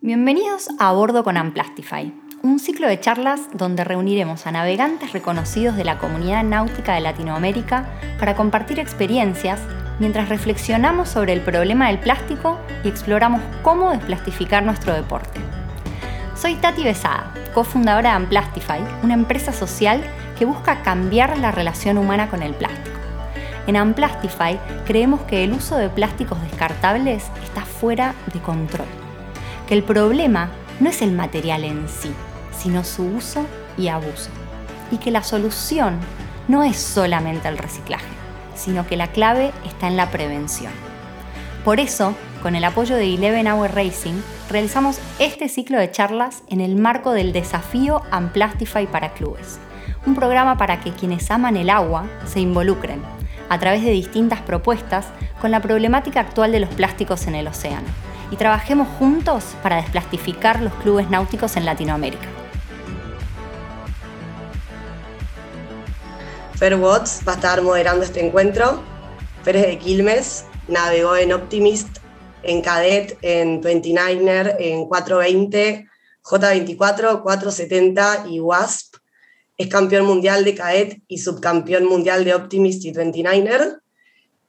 Bienvenidos a Bordo con Amplastify, un ciclo de charlas donde reuniremos a navegantes reconocidos de la comunidad náutica de Latinoamérica para compartir experiencias mientras reflexionamos sobre el problema del plástico y exploramos cómo desplastificar nuestro deporte. Soy Tati Besada, cofundadora de Amplastify, una empresa social que busca cambiar la relación humana con el plástico. En Amplastify creemos que el uso de plásticos descartables está fuera de control, que el problema no es el material en sí, sino su uso y abuso, y que la solución no es solamente el reciclaje, sino que la clave está en la prevención. Por eso, con el apoyo de Eleven Hour Racing, realizamos este ciclo de charlas en el marco del desafío Amplastify para clubes, un programa para que quienes aman el agua se involucren a través de distintas propuestas con la problemática actual de los plásticos en el océano y trabajemos juntos para desplastificar los clubes náuticos en Latinoamérica. Fer Watts va a estar moderando este encuentro. Es de Quilmes, navegó en Optimist, en Cadet, en 29er, en 420, J24, 470 y WASP. Es campeón mundial de Cadet y subcampeón mundial de Optimist y 29er.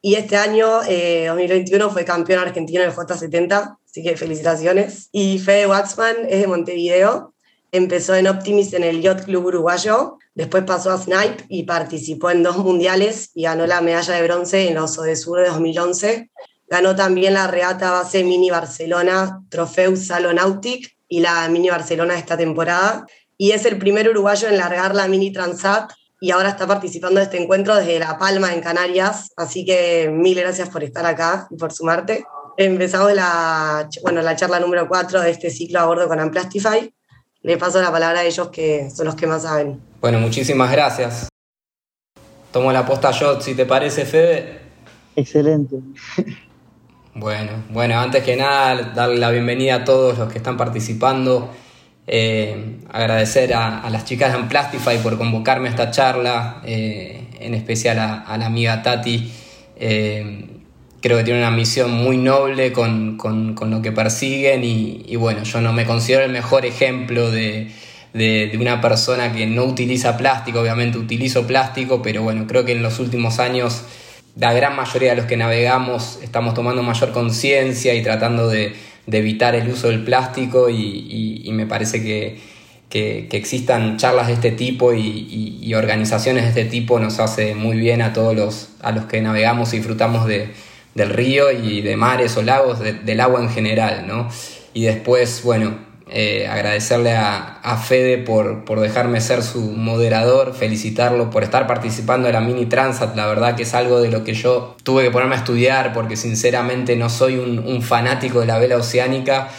Y este año, 2021, eh, fue campeón argentino del J70, así que felicitaciones. Y Fede Waxman es de Montevideo, empezó en Optimist en el Yacht Club Uruguayo, después pasó a Snipe y participó en dos mundiales y ganó la medalla de bronce en los Sur de 2011. Ganó también la regata base Mini Barcelona Trofeu Salonautic y la Mini Barcelona de esta temporada. Y es el primer uruguayo en largar la Mini Transat y ahora está participando de este encuentro desde La Palma, en Canarias. Así que mil gracias por estar acá y por sumarte. Empezamos la, bueno, la charla número 4 de este ciclo a bordo con Amplastify le paso la palabra a ellos que son los que más saben. Bueno, muchísimas gracias. Tomo la posta yo, si te parece, Fede. Excelente. Bueno, bueno, antes que nada, darle la bienvenida a todos los que están participando. Eh, agradecer a, las chicas de Amplastify por convocarme a esta charla, eh, en especial a, la amiga Tati. Eh, creo que tiene una misión muy noble con, lo que persiguen y, bueno, yo no me considero el mejor ejemplo de, una persona que no utiliza plástico, obviamente utilizo plástico, pero bueno, creo que en los últimos años la gran mayoría de los que navegamos estamos tomando mayor conciencia y tratando de, evitar el uso del plástico y, me parece que, que, existan charlas de este tipo y, organizaciones de este tipo nos hace muy bien a todos los, a los que navegamos y disfrutamos de, del río y de mares o lagos, del agua en general, ¿no? Y después, bueno, eh, agradecerle a, a Fede por, por, dejarme ser su moderador, felicitarlo por estar participando de la Mini Transat, la verdad que es algo de lo que yo tuve que ponerme a estudiar porque sinceramente no soy un, un fanático de la vela oceánica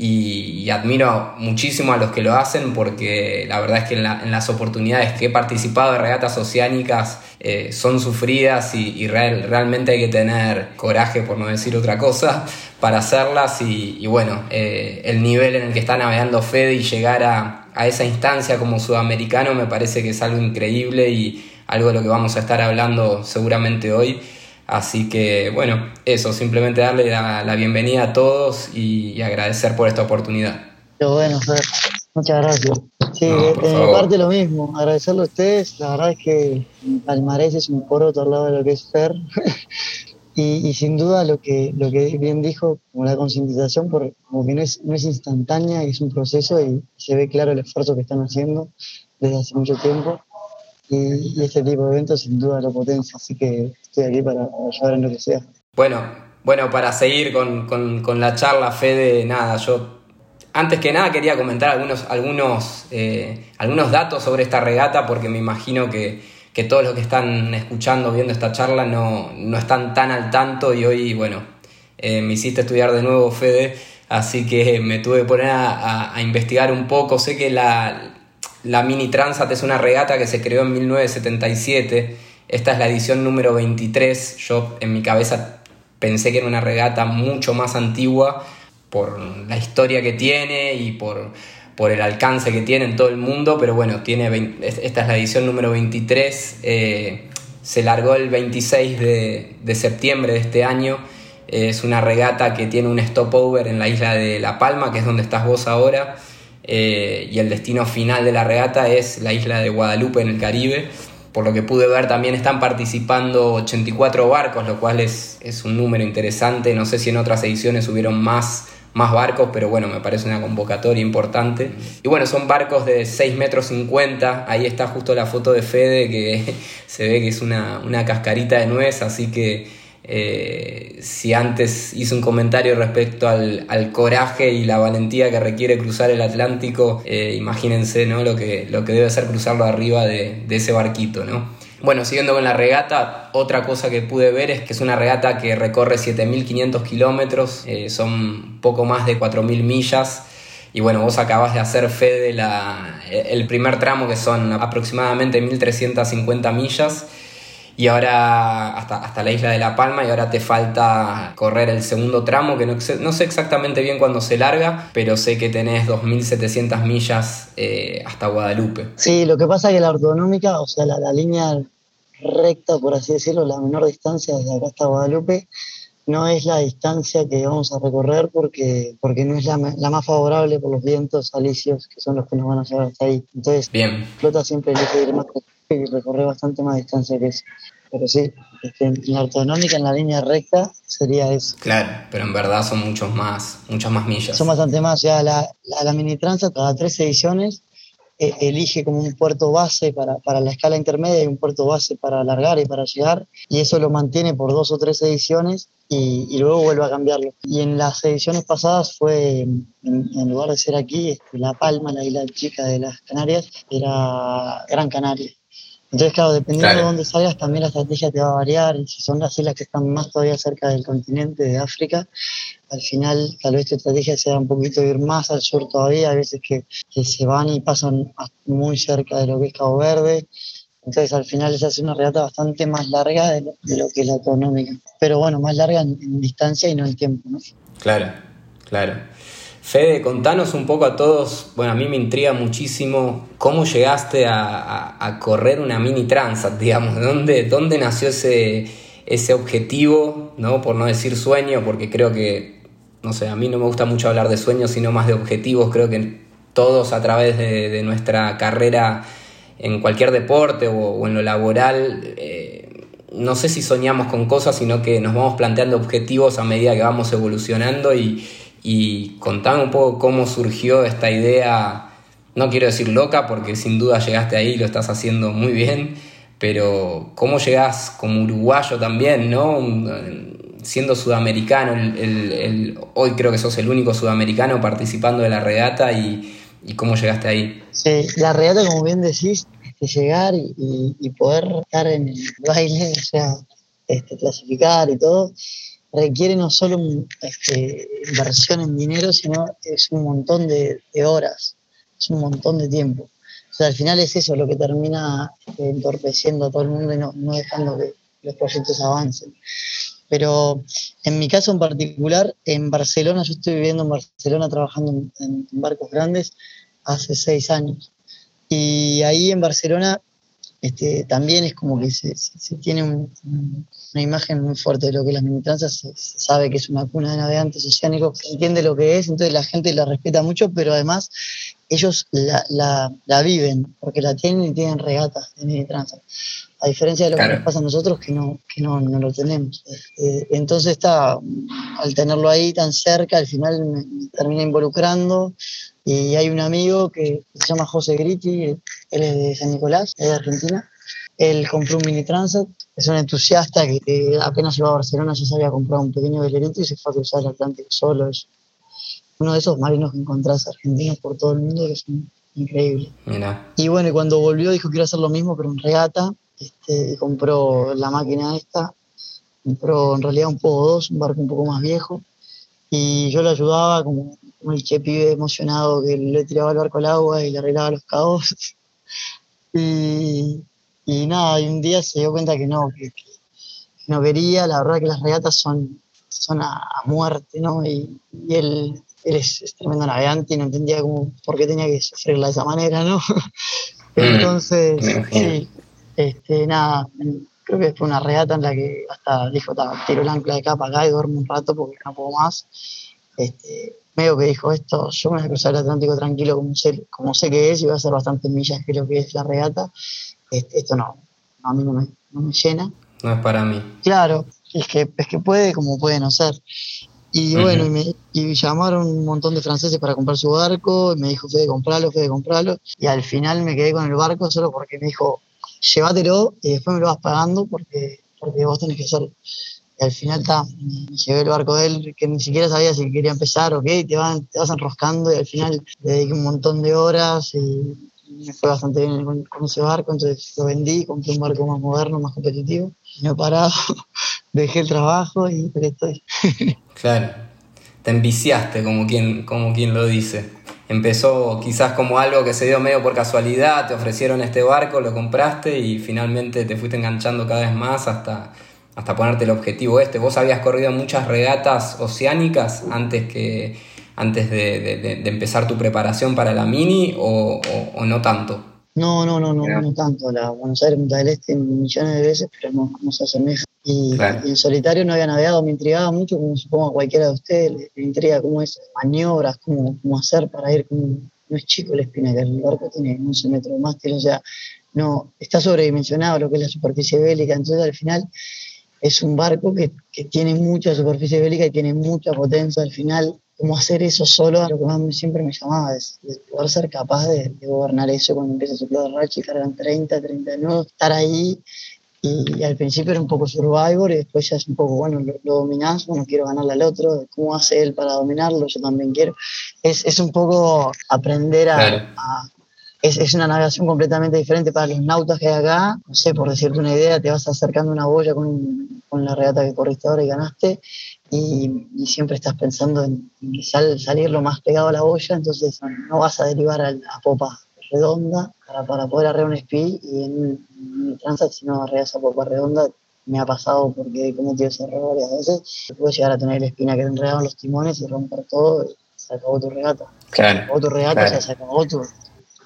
y, admiro muchísimo a los que lo hacen porque la verdad es que en, las oportunidades que he participado de regatas oceánicas eh, son sufridas y, realmente hay que tener coraje, por no decir otra cosa, para hacerlas y, bueno, eh, el nivel en el que está navegando Fede y llegar a, a esa instancia como sudamericano me parece que es algo increíble y algo de lo que vamos a estar hablando seguramente hoy. Así que bueno, eso, simplemente darle la, bienvenida a todos y, agradecer por esta oportunidad. Qué bueno, Fer. Muchas gracias. Sí, de, mi parte lo mismo, agradecerle a ustedes. La verdad es que Palmarés es un poroto al lado de lo que es Fer. y, sin duda lo que, lo que bien dijo, como la concientización, como que no es, no es instantánea, es un proceso y se ve claro el esfuerzo que están haciendo desde hace mucho tiempo y, este tipo de eventos sin duda lo potencia, así que aquí para lo que sea. Bueno, bueno, para seguir con, la charla, Fede, nada, yo antes que nada quería comentar algunos, algunos, eh, algunos datos sobre esta regata porque me imagino que, todos los que están escuchando, viendo esta charla no, están tan al tanto y hoy, bueno, eh, me hiciste estudiar de nuevo, Fede, así que me tuve que poner a investigar un poco. Sé que la, la Mini Transat es una regata que se creó en 1977. Esta es la edición número 23. Yo en mi cabeza pensé que era una regata mucho más antigua por la historia que tiene y por, por el alcance que tiene en todo el mundo, pero bueno, tiene esta es la edición número 23. Eh, se largó el 26 de, de septiembre de este año Es una regata que tiene un stopover en la isla de La Palma, que es donde estás vos ahora, eh, y el destino final de la regata es la isla de Guadalupe en el Caribe. Por lo que pude ver, también están participando 84 barcos, lo cual es, es un número interesante. No sé si en otras ediciones hubieron más más barcos, pero bueno, me parece una convocatoria importante. Y bueno, son barcos de 6 metros 50, ahí está justo la foto de Fede, que se ve que es una, cascarita de nuez, así que eh, si antes hice un comentario respecto al, coraje y la valentía que requiere cruzar el Atlántico, eh, imagínense ¿no? lo, que, lo que debe ser cruzarlo arriba de, de ese barquito, ¿no? Bueno, siguiendo con la regata, otra cosa que pude ver es que es una regata que recorre 7.500 kilómetros, eh, son poco más de 4.000 millas. Y bueno, vos acabas de hacer fe de la, el primer tramo que son aproximadamente 1.350 millas y ahora hasta, hasta la isla de La Palma y ahora te falta correr el segundo tramo que no, no sé exactamente bien cuándo se larga, pero sé que tenés 2.700 millas eh, hasta Guadalupe. Sí, lo que pasa es que la ortonómica, o sea, la, la línea recta, por así decirlo, la menor distancia desde acá hasta Guadalupe, no es la distancia que vamos a recorrer porque, porque no es la, la, más favorable por los vientos alisios que son los que nos van a llevar hasta ahí. Entonces, Bien. flota siempre elige ir más y recorrer bastante más distancia que eso. Pero sí, este, en la ortonómica, en la línea recta, sería eso. Claro, pero en verdad son muchos más, muchas más millas. Son bastante más. O sea, la, la, mini transa, cada tres ediciones, eh, elige como un puerto base para, para, la escala intermedia y un puerto base para alargar y para llegar, y eso lo mantiene por dos o tres ediciones y, y luego vuelve a cambiarlo. Y en las ediciones pasadas fue, en, en lugar de ser aquí, este, La Palma, la isla chica de las Canarias, era Gran Canaria. Entonces, claro, dependiendo de dónde salgas, también la estrategia te va a variar. Si son las islas que están más todavía cerca del continente de África, al final tal vez tu estrategia sea un poquito ir más al sur todavía. Hay veces que, que se van y pasan muy cerca de lo que es Cabo Verde. Entonces, al final se hace una regata bastante más larga de lo, que es la económica. Pero bueno, más larga en, en distancia y no en tiempo, ¿no? Claro, claro. Fede, contanos un poco a todos, bueno, a mí me intriga muchísimo cómo llegaste a, correr una mini transat, digamos, ¿dónde, dónde nació ese, ese objetivo, ¿no? por no decir sueño, porque creo que, no sé, a mí no me gusta mucho hablar de sueños, sino más de objetivos, creo que todos a través de, nuestra carrera en cualquier deporte o, en lo laboral, eh, no sé si soñamos con cosas, sino que nos vamos planteando objetivos a medida que vamos evolucionando y y contame un poco cómo surgió esta idea, no quiero decir loca porque sin duda llegaste ahí y lo estás haciendo muy bien, pero cómo llegás como uruguayo también, ¿no? Siendo sudamericano, hoy creo que sos el único sudamericano participando de la regata y, cómo llegaste ahí. La regata, como bien decís, de llegar y, poder estar en el baile, o sea, este, clasificar y todo, requiere no solo este, inversión en dinero, sino es un montón de, horas, es un montón de tiempo. O sea, al final es eso lo que termina este, entorpeciendo a todo el mundo y no, no dejando que los proyectos avancen. Pero en mi caso en particular, en Barcelona, yo estoy viviendo en Barcelona trabajando en, en barcos grandes hace seis años. Y ahí en Barcelona este, también es como que se, tiene una imagen muy fuerte de lo que es las minitranzas, se, se, sabe que es una cuna de navegantes oceánicos, se entiende lo que es, entonces la gente la respeta mucho, pero además ellos la, viven, porque la tienen y tienen regatas de minitranzas, a diferencia de lo que nos pasa a nosotros que no, que no, no lo tenemos. Este, entonces está, al tenerlo ahí tan cerca, al final me termina involucrando, y hay un amigo que se llama José Gritti, él es de San Nicolás, es de Argentina. Él compró un mini transit, es un entusiasta que apenas llegó a Barcelona ya se había comprado un pequeño velerito y se fue a cruzar el Atlántico solo. Es uno de esos marinos que encontrás argentinos por todo el mundo que son increíbles. Y bueno, cuando volvió dijo que quiero hacer lo mismo, pero en regata. Este, y compró la máquina esta, compró en realidad un poco dos, un barco un poco más viejo. Y yo le ayudaba como como el che pibe emocionado que le tiraba el barco al agua y le arreglaba los cabos. y, y, nada, y un día se dio cuenta que no, que, no quería, la verdad que las regatas son, son a, muerte, ¿no? Y, él, él es, tremendo navegante y no entendía cómo, por qué tenía que sufrirla de esa manera, ¿no? Mm, Entonces, sí, este, nada, creo que fue una regata en la que hasta dijo, tiro el ancla de acá para acá y duermo un rato porque no puedo más. Este, medio que dijo esto, yo me voy a cruzar el Atlántico tranquilo como sé, como sé que es y voy a hacer bastantes millas que lo que es la regata. Esto no, a mí no me, no me, llena. No es para mí. Claro, es que, es que puede como puede no ser. Y bueno, y, me, y llamaron un montón de franceses para comprar su barco, y me dijo, Fede, compralo, Fede, compralo. Y al final me quedé con el barco solo porque me dijo, llévatelo y después me lo vas pagando porque, porque vos tenés que hacerlo. Y al final está, me llevé el barco de él, que ni siquiera sabía si quería empezar o qué, te, van, te vas enroscando y al final le dediqué un montón de horas y me fue bastante bien con, ese barco, entonces lo vendí, compré un barco más moderno, más competitivo, no he parado, dejé el trabajo y estoy. claro, te enviciaste como quien, como quien lo dice. Empezó quizás como algo que se dio medio por casualidad, te ofrecieron este barco, lo compraste y finalmente te fuiste enganchando cada vez más hasta, hasta ponerte el objetivo este. Vos habías corrido muchas regatas oceánicas antes que antes de, empezar tu preparación para la mini o, no tanto? No, no, no, no, no tanto. La Buenos Aires, Punta del Este, millones de veces, pero no, no se asemeja. Y, en solitario no había navegado, me intrigaba mucho, como supongo a cualquiera de ustedes, le, intriga cómo es maniobras, cómo, cómo hacer para ir, no es chico el espinaca, el barco tiene 11 metros de mástil, o sea, no, está sobredimensionado lo que es la superficie bélica, entonces al final es un barco que, que tiene mucha superficie bélica y tiene mucha potencia al final cómo hacer eso solo, lo que más siempre me llamaba es, poder ser capaz de, gobernar eso cuando empieza a soplar racha y cargan 30, 39, estar ahí. Y, al principio era un poco Survivor y después ya es un poco, bueno, lo, dominás, bueno, quiero ganarle al otro, ¿cómo hace él para dominarlo? Yo también quiero. Es, es un poco aprender a, es, es, una navegación completamente diferente para los nautas que hay acá. No sé, por decirte una idea, te vas acercando una boya con, con la regata que corriste ahora y ganaste y, siempre estás pensando en, salir lo más pegado a la boya, entonces no vas a derivar a, la popa redonda para, para poder arrear un speed y en, mi transat si no arreas a popa redonda me ha pasado porque he cometido ese error varias veces, puedes llegar a tener la espina que te enredaron los timones y romper todo y se acabó tu regata. Claro. Se acabó tu regata, o sea, se acabó tu,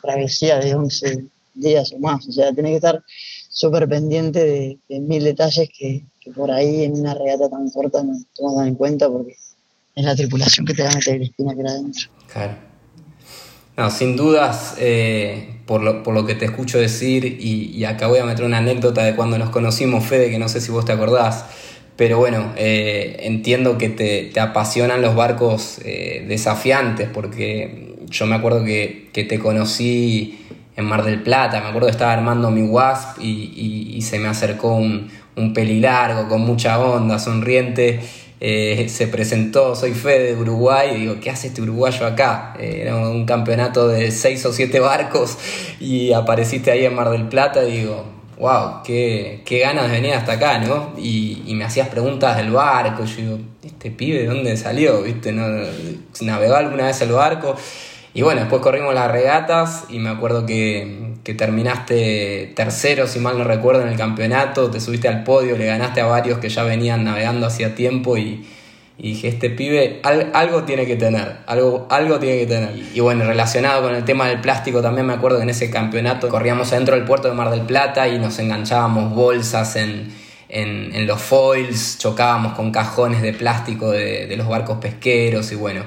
travesía de 11 días o más. O sea, tenés que estar súper pendiente de, de, mil detalles que, que por ahí en una regata tan corta no tomas en cuenta porque es la tripulación que te va a meter espina que era adentro. Claro. No, sin dudas, eh, por, lo, por, lo, que te escucho decir, y, y, acá voy a meter una anécdota de cuando nos conocimos, Fede, que no sé si vos te acordás, pero bueno, eh, entiendo que te, te, apasionan los barcos eh, desafiantes, porque yo me acuerdo que, que, te conocí en Mar del Plata, me acuerdo que estaba armando mi WASP y, y se me acercó un, un pelilargo con mucha onda, sonriente. Eh, se presentó, soy Fede de Uruguay, y digo, ¿qué hace este uruguayo acá? Eh, era un campeonato de seis o siete barcos y apareciste ahí en Mar del Plata, y digo, wow, qué, qué ganas de venir hasta acá, ¿no? Y, y, me hacías preguntas del barco, yo digo, ¿este pibe de dónde salió? ¿Viste? ¿No, ¿Navegó alguna vez el barco? Y bueno, después corrimos las regatas y me acuerdo que, que, terminaste tercero, si mal no recuerdo, en el campeonato, te subiste al podio, le ganaste a varios que ya venían navegando hacía tiempo y, dije, este pibe algo tiene que tener, algo, algo tiene que tener. Y, bueno, relacionado con el tema del plástico, también me acuerdo que en ese campeonato corríamos adentro del puerto de Mar del Plata y nos enganchábamos bolsas en, en, los foils, chocábamos con cajones de plástico de, de los barcos pesqueros y bueno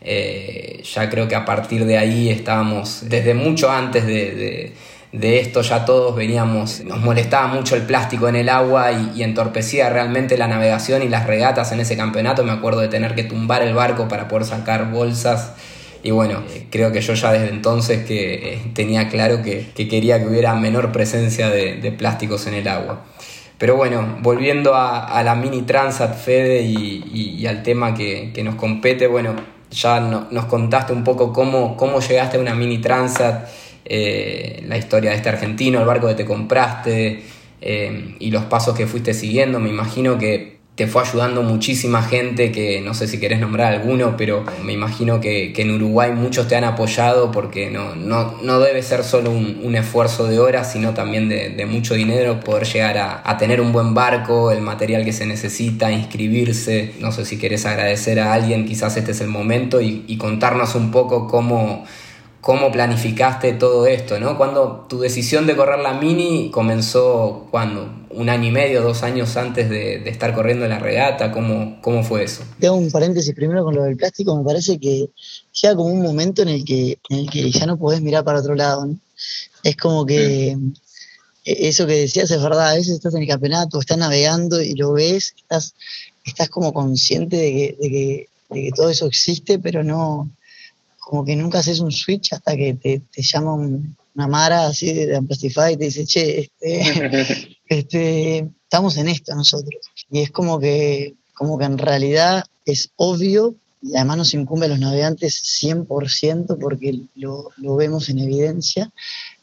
eh, ya creo que a partir de ahí estábamos, desde mucho antes de, esto ya todos veníamos, nos molestaba mucho el plástico en el agua y, entorpecía realmente la navegación y las regatas en ese campeonato. Me acuerdo de tener que tumbar el barco para poder sacar bolsas. Y bueno, creo que yo ya desde entonces que eh, tenía claro que, quería que hubiera menor presencia de, plásticos en el agua. Pero bueno, volviendo a, la mini Transat Fede y, al tema que, que, nos compete, bueno, ya nos contaste un poco cómo, cómo llegaste a una mini Transat, eh, la historia de este argentino, el barco que te compraste eh, y los pasos que fuiste siguiendo. Me imagino que te fue ayudando muchísima gente, que no sé si querés nombrar alguno, pero me imagino que, en Uruguay muchos te han apoyado porque no, no, debe ser solo un, esfuerzo de horas, sino también de, mucho dinero poder llegar a, tener un buen barco, el material que se necesita, inscribirse. No sé si querés agradecer a alguien, quizás este es el momento, y, contarnos un poco cómo cómo planificaste todo esto, ¿no? Cuando tu decisión de correr la mini comenzó, ¿cuándo? ¿Un año y medio, dos años antes de, estar corriendo la regata? ¿Cómo, ¿Cómo fue eso? Tengo un paréntesis primero con lo del plástico. Me parece que llega como un momento en el que, en el que ya no podés mirar para otro lado, ¿no? Es como que e, eso que decías es verdad. A veces estás en el campeonato, estás navegando y lo ves, estás, estás como consciente de que, de que, de que todo eso existe, pero no como que nunca haces un switch hasta que te, te llama una Mara así de Amplify y te dice, che, este, este, estamos en esto nosotros. Y es como que, como que en realidad es obvio y además nos incumbe a los navegantes 100% porque lo, lo, vemos en evidencia,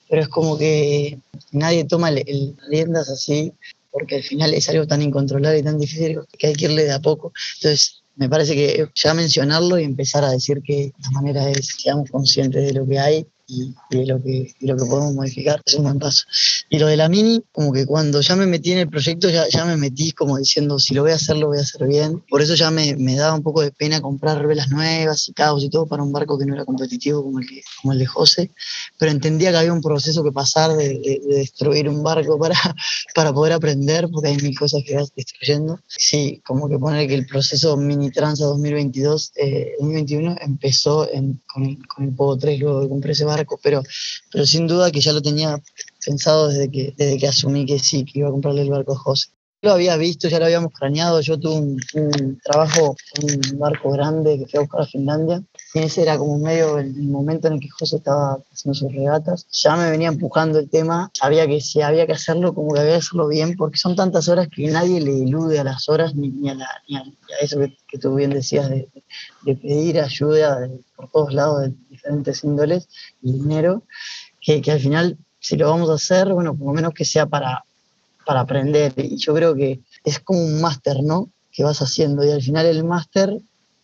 pero es como que nadie toma el, riendas así porque al final es algo tan incontrolable y tan difícil que hay que irle de a poco. Entonces, me parece que ya mencionarlo y empezar a decir que la manera es seamos conscientes de lo que hay y, de lo que, lo que podemos modificar es un buen paso. Y lo de la mini, como que cuando ya me metí en el proyecto, ya, ya me metí como diciendo, si lo voy a hacer, lo voy a hacer bien. Por eso ya me, me daba un poco de pena comprar velas nuevas y cabos y todo para un barco que no era competitivo como el, que, como el de José, pero entendía que había un proceso que pasar de, destruir un barco para, para poder aprender, porque hay mil cosas que vas destruyendo. Sí, como que poner que el proceso Mini Transa 2022, 2021 empezó en, con, el, con el Pogo 3, luego de compré ese barco pero, pero sin duda que ya lo tenía pensado desde que, desde que asumí que sí, que iba a comprarle el barco a José. Lo había visto, ya lo habíamos craneado. Yo tuve un, trabajo en un barco grande que fui a buscar a Finlandia. Ese era como medio el, momento en el que José estaba haciendo sus regatas. Ya me venía empujando el tema. Sabía que si había que hacerlo, como que había que hacerlo bien, porque son tantas horas que nadie le elude a las horas ni, ni, a, ni, a, eso que, tú bien decías de, de pedir ayuda por todos lados de diferentes índoles y dinero. Que, que al final, si lo vamos a hacer, bueno, por lo menos que sea para para aprender. Y yo creo que es como un máster, ¿no? Que vas haciendo. Y al final el máster,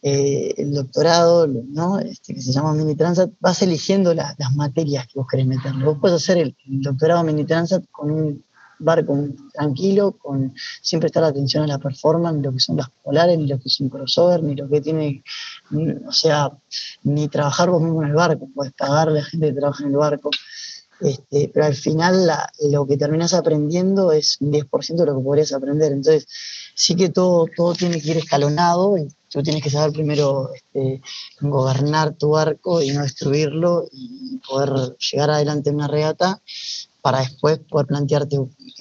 eh, el doctorado, ¿no? Este, que se llama Mini Transat, vas eligiendo las materias que vos querés meter. Vos puedes hacer el, doctorado Mini Transat con un barco tranquilo, con siempre estar atención a la performance, ni lo que son las polares, ni lo que es un crossover, ni lo que tiene, o sea, ni trabajar vos mismo en el barco, puedes pagarle a la gente que trabaja en el barco. Este, pero al final lo que terminas aprendiendo es un 10% de lo que podrías aprender. Entonces, sí que todo, todo tiene que ir escalonado y tú tienes que saber primero este, gobernar tu barco y no destruirlo y poder llegar adelante en una regata para después poder plantearte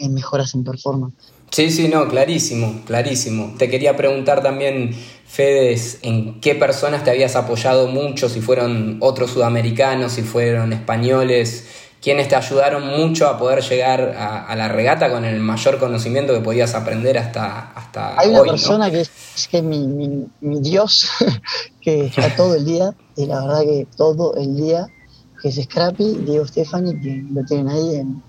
mejoras en performance. Sí, sí, no, clarísimo, clarísimo. Te quería preguntar también, Fedes, en qué personas te habías apoyado mucho, si fueron otros sudamericanos, si fueron españoles, quienes te ayudaron mucho a poder llegar a, la regata con el mayor conocimiento que podías aprender hasta, hasta Hay una persona que es, que mi, mi, Dios, que está todo el día, y la verdad que todo el día, que es Scrappy, Diego Stefani, que lo tienen ahí. En,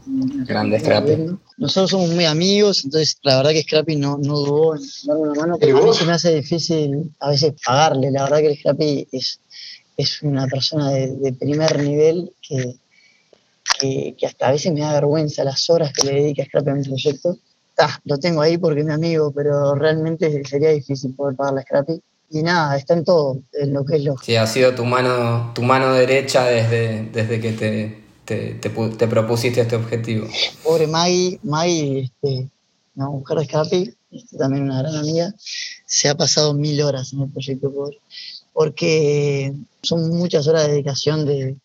Grande Scrappy. Nosotros somos muy amigos, entonces la verdad que Scrappy no, no dudó en darme una mano, pero a mí se me hace difícil a veces pagarle. La verdad que el Scrappy es, es una persona de, de primer nivel que que, hasta a veces me da vergüenza las horas que le dedica a Scrappy a mi proyecto. Ah, lo tengo ahí porque es mi amigo, pero realmente sería difícil poder pagar la Scrappy. Y nada, está en todo, en lo que es lo. Sí, ha sido tu mano, tu mano derecha desde, desde que te, te, te, propusiste este objetivo. Pobre Maggie, Maggie, este, una mujer de Scrappy, este, también una gran amiga, se ha pasado mil horas en el proyecto, porque son muchas horas de dedicación de,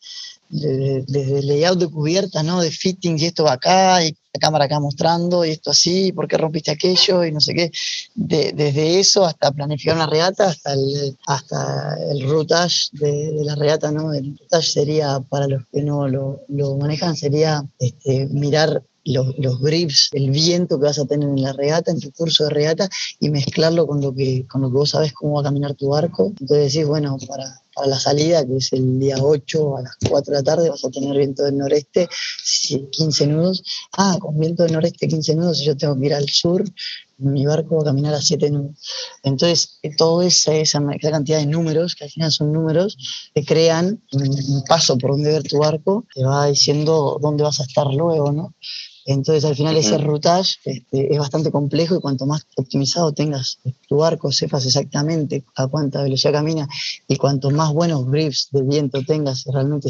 desde el layout de cubierta, ¿no? De fitting, y esto va acá, y la cámara acá mostrando, y esto así, ¿por qué rompiste aquello? Y no sé qué. desde eso hasta planificar una regata, hasta el, hasta el routage de, la regata, ¿no? El routage sería, para los que no lo, manejan, sería este, mirar los, briefs, el viento que vas a tener en la regata, en tu curso de regata, y mezclarlo con lo que, con lo que vos sabes cómo va a caminar tu barco. Entonces decís, bueno, para, para la salida, que es el día 8 a las 4 de la tarde, vas a tener viento del noreste, 15 nudos. Ah, con viento del noreste 15 nudos, yo tengo que ir al sur, mi barco va a caminar a 7 nudos. Entonces, eh, toda esa, esa, cantidad de números, que al final son números, te crean un, paso por donde ver tu barco, te va diciendo dónde vas a estar luego, ¿no? Entonces al final ese routage este, es bastante complejo y cuanto más optimizado tengas tu barco, sepas exactamente a cuánta velocidad camina y cuanto más buenos briefs de viento tengas, realmente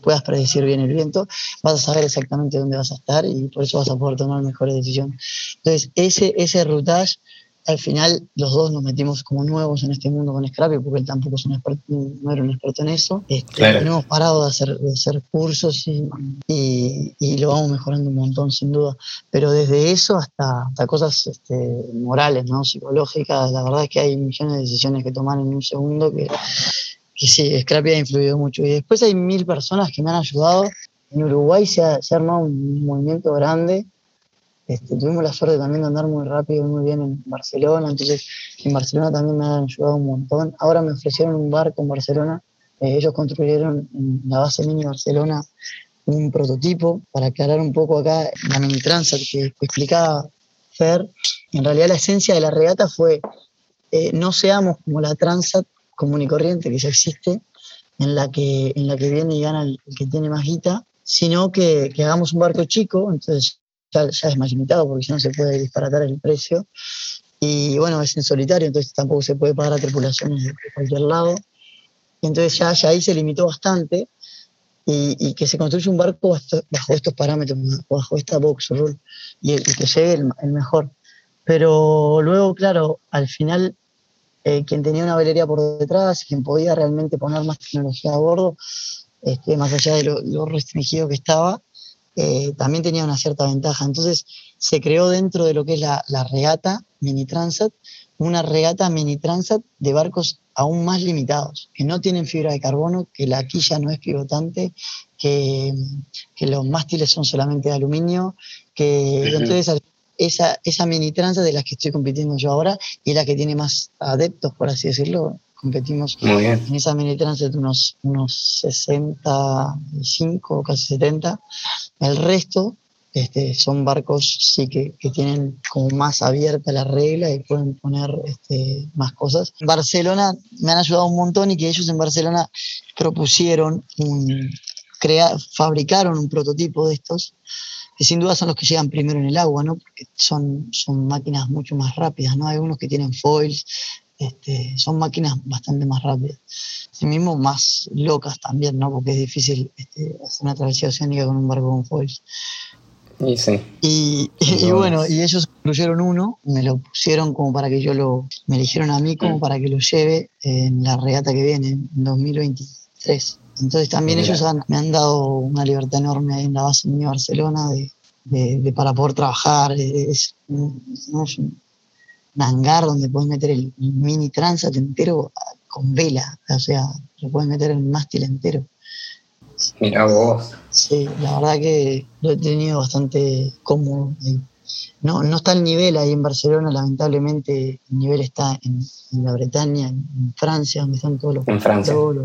puedas predecir bien el viento, vas a saber exactamente dónde vas a estar y por eso vas a poder tomar mejores decisiones. Entonces ese, ese routage al final los dos nos metimos como nuevos en este mundo con Scrappy, porque él tampoco es un experto, no era un experto en eso. Este, no hemos parado de hacer, de hacer cursos y, y, lo vamos mejorando un montón, sin duda. Pero desde eso hasta, hasta cosas este, morales, ¿no? psicológicas, la verdad es que hay millones de decisiones que tomar en un segundo que, que sí, Scrappy ha influido mucho. Y después hay mil personas que me han ayudado. En Uruguay se ha, se ha armado un movimiento grande este, tuvimos la suerte también de andar muy rápido y muy bien en Barcelona, entonces en Barcelona también me han ayudado un montón. Ahora me ofrecieron un barco en Barcelona, eh, ellos construyeron en la base mini Barcelona un prototipo para aclarar un poco acá la mini Transat que, explicaba Fer. En realidad la esencia de la regata fue eh, no seamos como la Transat común y corriente que ya existe, en la que, en la que viene y gana el, que tiene más guita, sino que, que, hagamos un barco chico, entonces ya, es más limitado porque si no se puede disparatar el precio. Y bueno, es en solitario, entonces tampoco se puede pagar a tripulaciones de cualquier lado. Y entonces ya, ya ahí se limitó bastante y, que se construye un barco bajo, estos parámetros, bajo esta box rule y, el, que llegue el, mejor. Pero luego, claro, al final, eh, quien tenía una velería por detrás, quien podía realmente poner más tecnología a bordo, este, más allá de lo restringido que estaba, eh, también tenía una cierta ventaja. Entonces se creó dentro de lo que es la, regata mini transat, una regata mini transat de barcos aún más limitados, que no tienen fibra de carbono, que la quilla no es pivotante, que, los mástiles son solamente de aluminio, que entonces esa, esa mini transat de las que estoy compitiendo yo ahora y la que tiene más adeptos, por así decirlo, competimos en esa mini transit unos, unos 65, casi 70. El resto este, son barcos sí que, que, tienen como más abierta la regla y pueden poner este, más cosas. Barcelona me han ayudado un montón y que ellos en Barcelona propusieron un, crea, fabricaron un prototipo de estos que sin duda son los que llegan primero en el agua, ¿no? Porque son, son máquinas mucho más rápidas, ¿no? Hay unos que tienen foils, este, son máquinas bastante más rápidas. mismo más locas también, ¿no? Porque es difícil este, hacer una travesía oceánica con un barco con foils. Y, sí. y, bueno, y ellos incluyeron uno, me lo pusieron como para que yo lo, me eligieron a mí como para que lo lleve en la regata que viene, en 2023. Entonces también ellos me han dado una libertad enorme en la base de Barcelona de, para poder trabajar. Es, es, un hangar donde puedes meter el mini transat entero con vela, o sea, lo puedes meter el mástil entero. Mira vos. Sí, la verdad que lo he tenido bastante cómodo. No, no está el nivel ahí en Barcelona, lamentablemente el nivel está en, la Bretaña, en, Francia, donde están todos los, todos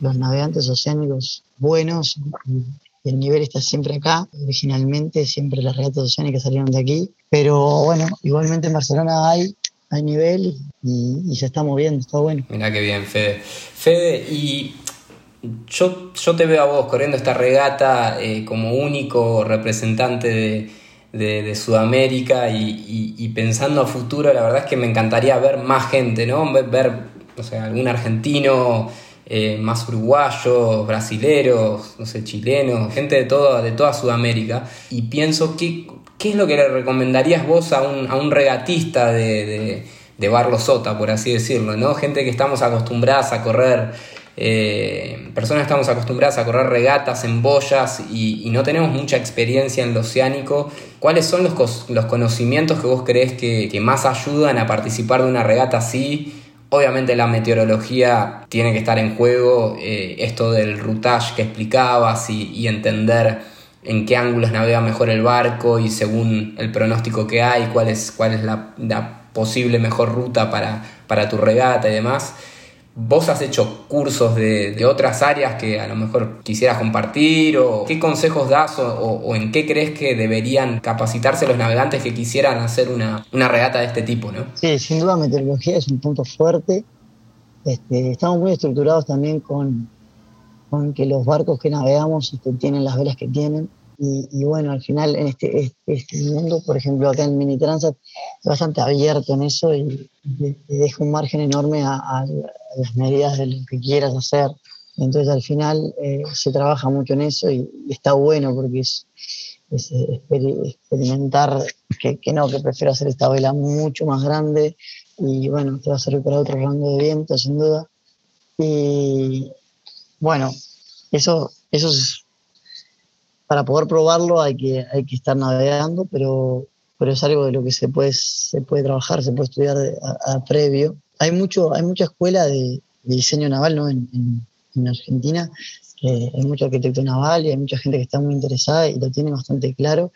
los, navegantes oceánicos buenos. Y el nivel está siempre acá. Originalmente siempre las regatas oceánicas salieron de aquí. Pero bueno, igualmente en Barcelona hay, hay nivel y, se está moviendo, está bueno. Mira qué bien, Fede. Fede, y yo, yo te veo a vos corriendo esta regata eh, como único representante de, Sudamérica y, pensando a futuro, la verdad es que me encantaría ver más gente, ¿no? Ver, o sea, algún argentino eh, más uruguayos, brasileros, no sé, chilenos, gente de toda, de toda Sudamérica. Y pienso, ¿qué, ¿qué es lo que le recomendarías vos a un, a un regatista de, de, de Sota, por así decirlo? ¿no? Gente que estamos acostumbradas a correr, eh, personas que estamos acostumbradas a correr regatas en boyas y, no tenemos mucha experiencia en lo oceánico. ¿Cuáles son los, los conocimientos que vos crees que, que más ayudan a participar de una regata así? Obviamente la meteorología tiene que estar en juego, eh, esto del routage que explicabas y, entender en qué ángulos navega mejor el barco y según el pronóstico que hay, cuál es, cuál es la, la posible mejor ruta para, para tu regata y demás. ¿Vos has hecho cursos de, otras áreas que a lo mejor quisieras compartir? ¿O qué consejos das o, en qué crees que deberían capacitarse los navegantes que quisieran hacer una, regata de este tipo? ¿no? Sí, sin duda meteorología es un punto fuerte. Este, estamos muy estructurados también con, con que los barcos que navegamos este, tienen las velas que tienen. Y, bueno, al final en este, este, mundo, por ejemplo, acá en Mini Transat, es bastante abierto en eso y te, deja un margen enorme a, las medidas de lo que quieras hacer. Entonces al final eh, se trabaja mucho en eso y, está bueno porque es, experimentar que, que, no, que prefiero hacer esta vela mucho más grande y bueno, te va a servir para otro rango de viento sin duda. Y bueno, eso, eso es, para poder probarlo hay que, hay que estar navegando, pero, pero es algo de lo que se puede, se puede trabajar, se puede estudiar a, previo. Hay, mucho, hay mucha escuela de, diseño naval ¿no? en, en, Argentina hay mucho arquitecto naval y hay mucha gente que está muy interesada y lo tiene bastante claro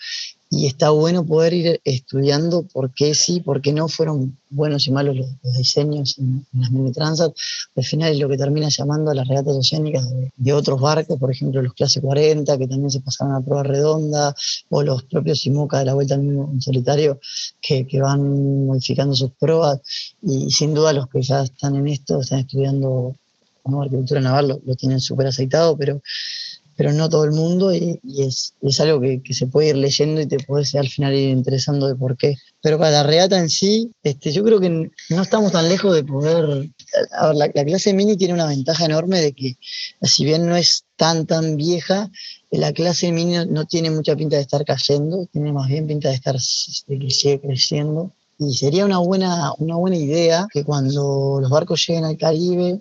y está bueno poder ir estudiando por qué sí, por qué no fueron buenos y malos los, diseños en, las mini transat. Al final es lo que termina llamando a las regatas oceánicas de, otros barcos, por ejemplo los clase 40, que también se pasaron a prueba redonda, o los propios IMOCA de la vuelta mismo en solitario, que, que van modificando sus pruebas. Y sin duda los que ya están en esto, están estudiando arquitectura naval, lo, lo tienen súper aceitado, pero pero no todo el mundo y, es, es, algo que, se puede ir leyendo y te puedes al final ir interesando de por qué. Pero para la regata en sí, este, yo creo que no estamos tan lejos de poder... A ver, la, clase mini tiene una ventaja enorme de que si bien no es tan tan vieja, la clase mini no tiene mucha pinta de estar cayendo, tiene más bien pinta de estar que sigue creciendo. Y sería una buena, una buena idea que cuando los barcos lleguen al Caribe,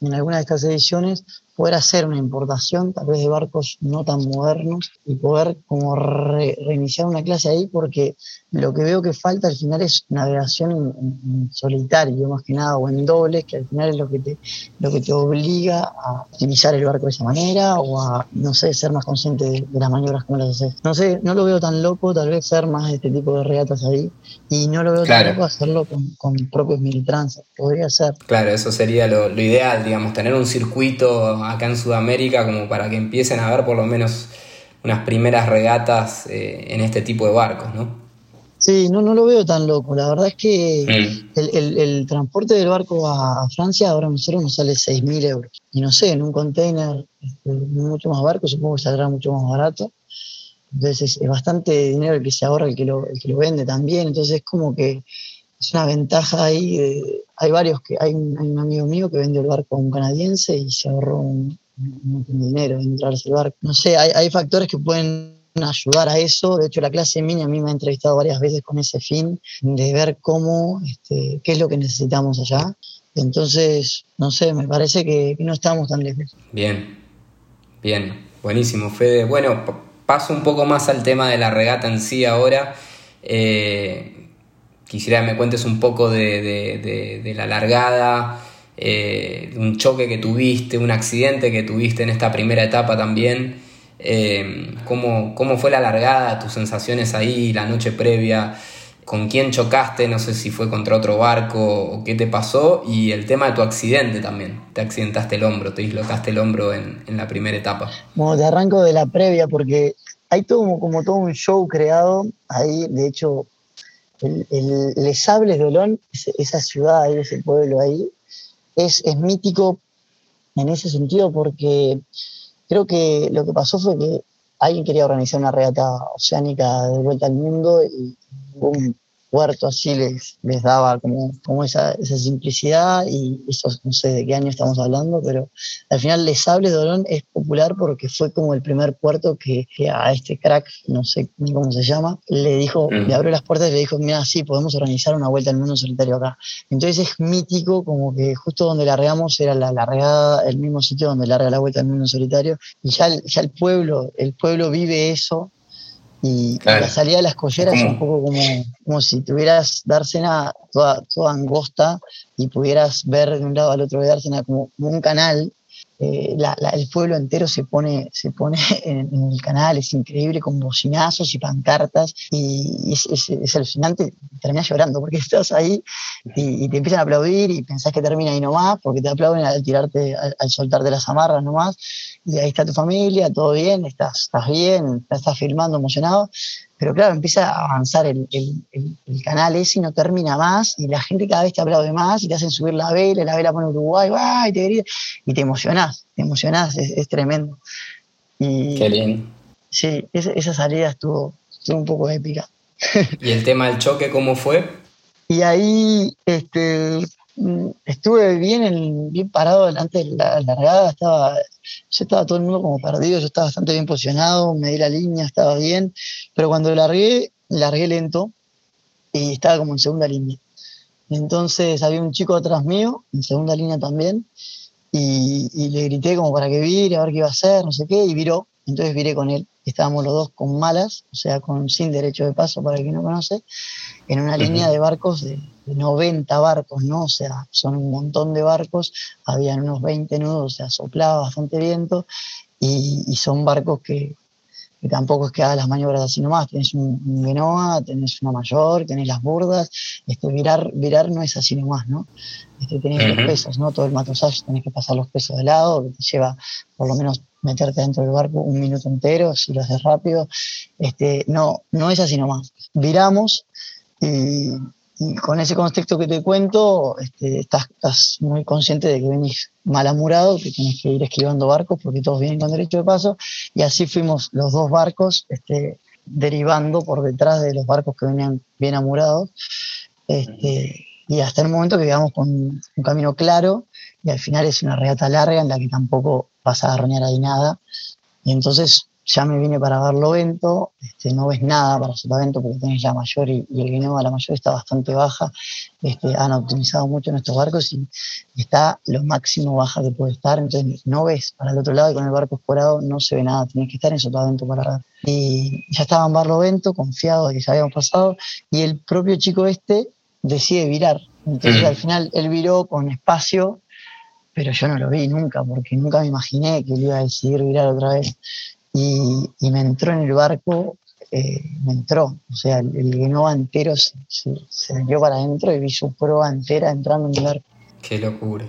en alguna de estas ediciones, poder hacer una importación tal vez de barcos no tan modernos y poder como reiniciar una clase ahí porque lo que veo que falta al final es navegación en, solitario más que nada o en dobles que al final es lo que te lo que te obliga a utilizar el barco de esa manera o a no sé ser más consciente de, las maniobras como las haces. No sé no lo veo tan loco tal vez ser más de este tipo de regatas ahí y no lo veo tan loco hacerlo con, propios militrans podría ser. Claro eso sería lo, lo ideal digamos tener un circuito acá en Sudamérica como para que empiecen a ver por lo menos unas primeras regatas eh, en este tipo de barcos, ¿no? Sí, no, no lo veo tan loco. La verdad es que mm. el, transporte del barco a, Francia ahora nosotros nos sale 6.000 euros. Y no sé, en un container este, mucho más barco supongo que saldrá mucho más barato. Entonces es, bastante dinero el que se ahorra el que, lo, el que lo vende también. Entonces es como que es una ventaja ahí. hay varios que, hay un, amigo mío que vende el barco a un canadiense y se ahorró un, montón de dinero en entrarse el barco. No sé, hay, factores que pueden ayudar a eso. De hecho, la clase mini a mí me ha entrevistado varias veces con ese fin de ver cómo, este, qué es lo que necesitamos allá. Entonces, no sé, me parece que, no estamos tan lejos. Bien, bien, buenísimo, Fede. Bueno, paso un poco más al tema de la regata en sí ahora. Eh, quisiera que me cuentes un poco de, la largada, eh, un choque que tuviste, un accidente que tuviste en esta primera etapa también. Eh, ¿cómo, fue la largada, tus sensaciones ahí, la noche previa? ¿Con quién chocaste? No sé si fue contra otro barco o qué te pasó. Y el tema de tu accidente también. Te accidentaste el hombro, te dislocaste el hombro en, la primera etapa. Bueno, te arranco de la previa porque hay como todo un show creado ahí. De hecho, el, el Les de Olón, esa ciudad, ese pueblo ahí, es, es mítico en ese sentido porque creo que lo que pasó fue que alguien quería organizar una regata oceánica de vuelta al mundo y un puerto así les, les daba como, como esa, esa simplicidad y eso no sé de qué año estamos hablando, pero al final Les Sables de Olón es popular porque fue como el primer puerto que, a este crack, no sé cómo se llama, le dijo, mm. le abrió las puertas y le dijo, mira, sí, podemos organizar una vuelta al mundo solitario acá. Entonces es mítico como que justo donde largamos era la largada, el mismo sitio donde larga la vuelta al mundo solitario y ya ya el pueblo, el pueblo vive eso y la salida de las colleras es un poco como, como si tuvieras dársena toda, toda angosta y pudieras ver de un lado al otro de dársena como, como un canal eh, el pueblo entero se pone, se pone en, el canal, es increíble, con bocinazos y pancartas, y es, alucinante, terminas llorando, porque estás ahí y, te empiezan a aplaudir y pensás que termina ahí nomás, porque te aplauden al tirarte, al, soltarte las amarras nomás, y ahí está tu familia, todo bien, estás, estás bien, estás filmando emocionado, pero claro, empieza a avanzar el, canal ese y no termina más, y la gente cada vez te aplaude más, y te hacen subir la vela, la vela pone Uruguay, y te, y te emocionás, te emocionás, es, tremendo. Qué bien. sí, esa, salida estuvo, un poco épica. ¿Y el tema del choque cómo fue? Y ahí este, estuve bien, bien parado delante de la largada, estaba, yo estaba todo el mundo como perdido, yo estaba bastante bien posicionado, me di la línea, estaba bien, pero cuando largué, largué lento y estaba como en segunda línea. Entonces había un chico atrás mío, en segunda línea también, y, le grité como para que vire, a ver qué iba a hacer, no sé qué, y viró. Entonces viré con él. Estábamos los dos con malas, o sea, con sin derecho de paso, para el que no conoce, en una línea de barcos de, 90 barcos, ¿no? O sea, son un montón de barcos, habían unos 20 nudos, o sea, soplaba bastante viento, y son barcos que, que tampoco es que haga las maniobras así nomás, tenés un, Genoa, tenés una mayor, tenés las burdas, este, virar, virar no es así nomás, ¿no? Este, tenés los pesos, ¿no? Todo el matosage tenés que pasar los pesos de lado, que te lleva por lo menos meterte dentro del barco un minuto entero, si lo haces rápido, este, no, no es así nomás. Viramos y y con ese contexto que te cuento, este, estás, muy consciente de que venís mal amurado, que tienes que ir esquivando barcos porque todos vienen con derecho de paso. Y así fuimos los dos barcos este, derivando por detrás de los barcos que venían bien amurados. Este, y hasta el momento que llegamos con un camino claro y al final es una regata larga en la que tampoco vas a agarroñar ahí nada. Y entonces ya me vine para Barlovento, este, no ves nada para Sotavento porque tenés la mayor y, el Guineo la mayor está bastante baja, este, han optimizado mucho nuestros barcos y está lo máximo baja que puede estar, entonces no ves para el otro lado y con el barco escorado no se ve nada, tienes que estar en Sotavento para ver. Y ya estaba en Barlovento, confiado de que ya habíamos pasado, y el propio chico este decide virar, entonces mm. al final él viró con espacio pero yo no lo vi nunca, porque nunca me imaginé que él iba a decidir virar otra vez y, me entró en el barco, eh, me entró, o sea, el, el entero se, se, metió para adentro y vi su prueba entera entrando en el barco. Qué locura.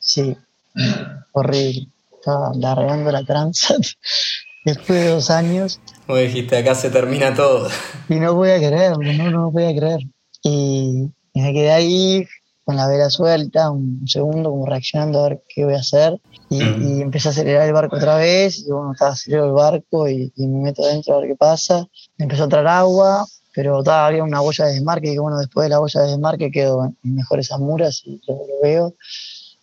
Sí, horrible. Estaba largando la tranza después de dos años. Como dijiste, acá se termina todo. Y no voy a creer, no, no voy a creer. Y, y me quedé ahí con la vela suelta, un segundo como reaccionando a ver qué voy a hacer. Y, empecé a acelerar el barco otra vez y bueno, estaba acelerando el barco y, me meto adentro a ver qué pasa. Empezó a entrar agua, pero todavía había una boya de desmarque y bueno, después de la boya de desmarque quedó en mejores amuras y yo lo veo.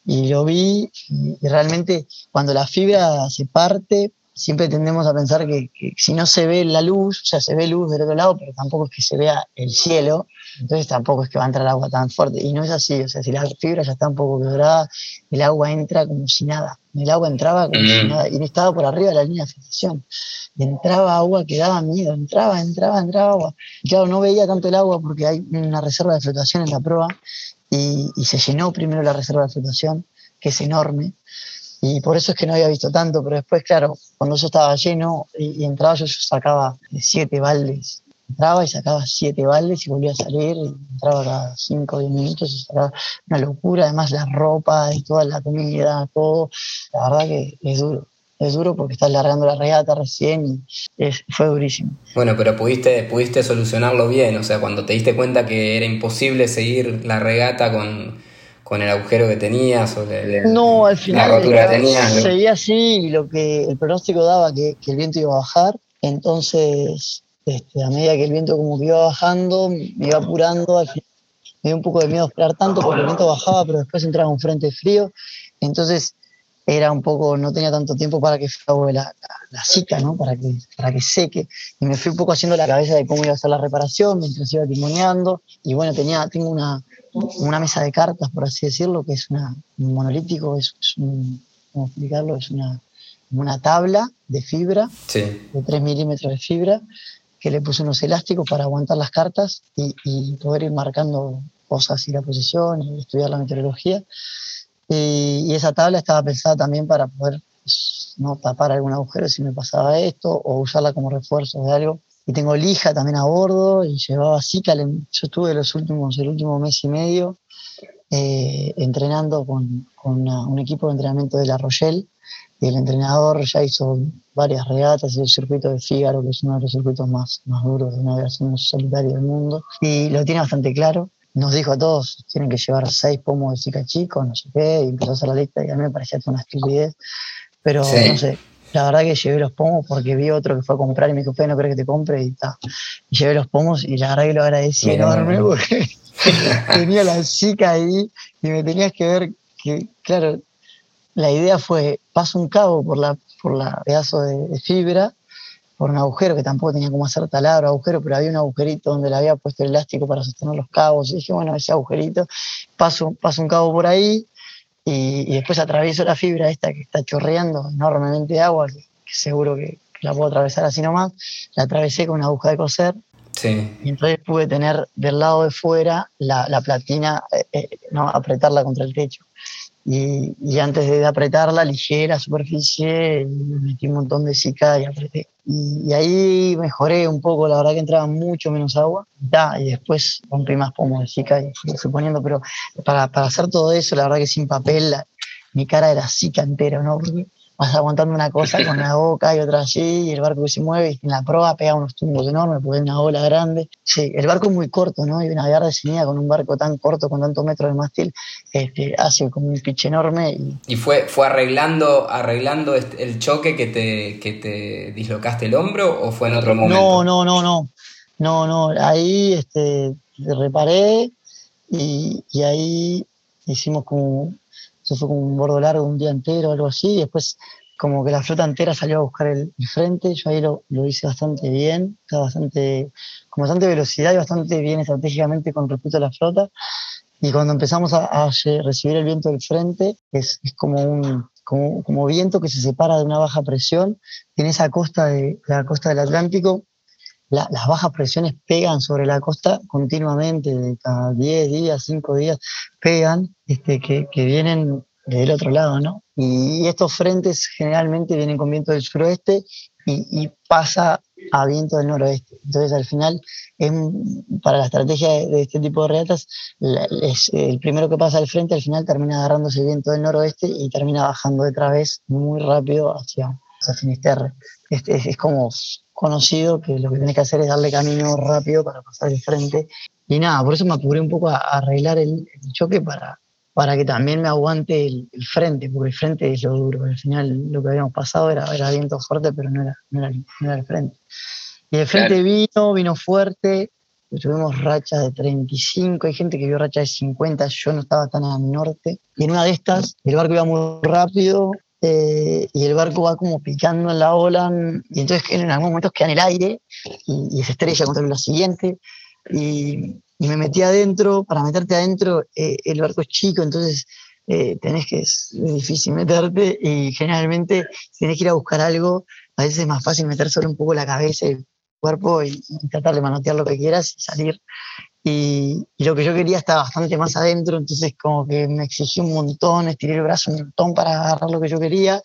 Y lo vi y realmente cuando la fibra se parte siempre tendemos a pensar que, si no se ve la luz, o sea, se ve luz del otro lado, pero tampoco es que se vea el cielo, entonces tampoco es que va a entrar agua tan fuerte. Y no es así, o sea, si la fibra ya está un poco quebrada, el agua entra como si nada. El agua entraba como si nada, y estaba por arriba de la línea de filtración. entraba agua que daba miedo, entraba, entraba, entraba agua. Y claro, no veía tanto el agua porque hay una reserva de flotación en la proa, y, y se llenó primero la reserva de flotación, que es enorme, y por eso es que no había visto tanto, pero después, claro, cuando eso estaba lleno y, entraba yo, yo sacaba siete baldes. Entraba y sacaba siete baldes y volvía a salir, y entraba cada cinco o diez minutos y sacaba una locura, además la ropa y toda la comida, todo, la verdad que es duro es duro porque estás largando la regata recién y fue durísimo. Bueno, pero pudiste, pudiste solucionarlo bien, o sea, cuando te diste cuenta que era imposible seguir la regata con, con el agujero que tenías o no, al final la rotura que tenías. Seguía así y lo que el pronóstico daba que, que el viento iba a bajar, entonces este, a medida que el viento como que iba bajando, me iba apurando, al final me dio un poco de miedo esperar tanto porque el viento bajaba, pero después entraba un frente frío, entonces era un poco, no tenía tanto tiempo para que la, la, la ¿no? Para que, para que seque. Y me fui un poco haciendo la cabeza de cómo iba a ser la reparación mientras iba timoneando. Y bueno, tenía, tengo una, una mesa de cartas, por así decirlo, que es una, un monolítico, es, un, ¿cómo explicarlo? Es una, una tabla de fibra, de 3 milímetros de fibra, que le puse unos elásticos para aguantar las cartas y, y poder ir marcando cosas y la posición y estudiar la meteorología. Y, esa tabla estaba pensada también para poder pues, no tapar algún agujero si me pasaba esto o usarla como refuerzo de algo y tengo lija también a bordo y llevaba Zika. Yo estuve los últimos, el último mes y medio eh, entrenando con, con un equipo de entrenamiento de La Rochelle y el entrenador ya hizo varias regatas, el circuito de Fígaro, que es uno de los circuitos más, más duros de navegación solitaria del mundo, y lo tiene bastante claro. Nos dijo a todos, tienen que llevar seis pomos de Zika chicos, no sé qué, y empezó a hacer la lista y a mí me parecía una estupidez, pero no sé, la verdad que llevé los pomos porque vi otro que fue a comprar y me dijo, no creo que te compre y tal. Y llevé los pomos y la verdad que lo agradecí enorme porque tenía la chica ahí y me tenías que ver que, claro, la idea fue, paso un cabo por la, por la pedazo de, fibra, por un agujero que tampoco tenía como hacer taladro agujero, pero había un agujerito donde le había puesto el elástico para sostener los cabos. Y dije, bueno, ese agujerito, paso, paso un cabo por ahí y, después atravieso la fibra esta que está chorreando enormemente de agua, que, seguro que, la puedo atravesar así nomás. La atravesé con una aguja de coser. Sí. Y entonces pude tener del lado de fuera la, la platina, eh, eh, no, apretarla contra el techo. Y, antes de apretarla, ligera superficie, metí un montón de cica y apreté. Y, ahí mejoré un poco, la verdad que entraba mucho menos agua. Y después rompí más pomo de cica y fui suponiendo, pero para, para, hacer todo eso, la verdad que sin papel, mi cara era cica entera, ¿no? Vas aguantando una cosa con la boca y otra así, y el barco que se mueve, y en la proa pega unos tumbos enormes porque hay una ola grande. Sí, el barco es muy corto, ¿no? Y navegar de definida con un barco tan corto, con tantos metros de mástil, este, hace como un pitch enorme. Y, fue, fue arreglando, arreglando el choque que te, que te dislocaste el hombro o fue en otro momento? No, no, no, no. No, no, ahí este, reparé y, y ahí hicimos como eso fue como un bordo largo, un día entero, algo así, y después como que la flota entera salió a buscar el, frente, yo ahí lo, lo, hice bastante bien, bastante, con bastante velocidad y bastante bien estratégicamente con respecto a la flota, y cuando empezamos a, recibir el viento del frente, es, es como un como, como, viento que se separa de una baja presión, en esa costa de la costa del Atlántico las bajas presiones pegan sobre la costa continuamente, de cada 10 días, 5 días, pegan, este, que, que vienen del otro lado, ¿no? Y estos frentes generalmente vienen con viento del suroeste y, y pasa a viento del noroeste. Entonces, al final, es, para la estrategia de, este tipo de regatas, es, el primero que pasa al frente, al final termina agarrándose viento del noroeste y termina bajando otra vez muy rápido hacia, hacia Finisterre. Este, es, es como conocido que lo que tenés que hacer es darle camino rápido para pasar el frente. Y nada, por eso me apuré un poco a, arreglar el, choque para, para que también me aguante el, frente, porque el frente es lo duro. Al final lo que habíamos pasado era, era viento fuerte, pero no era, no era, el frente. Y el frente vino, vino fuerte, tuvimos rachas de 35, hay gente que vio rachas de 50, yo no estaba tan al norte. Y en una de estas, el barco iba muy rápido, eh, y el barco va como picando en la ola, y entonces en algunos momentos queda en el aire y, se estrella contra la siguiente. Y, me metí adentro, para meterte adentro, eh, el barco es chico, entonces eh, tenés que, es difícil meterte y generalmente tenés que ir a buscar algo, a veces es más fácil meter solo un poco la cabeza y cuerpo y, y tratar de manotear lo que quieras y salir. Y, lo que yo quería estaba bastante más adentro, entonces como que me exigí un montón, estiré el brazo un montón para agarrar lo que yo quería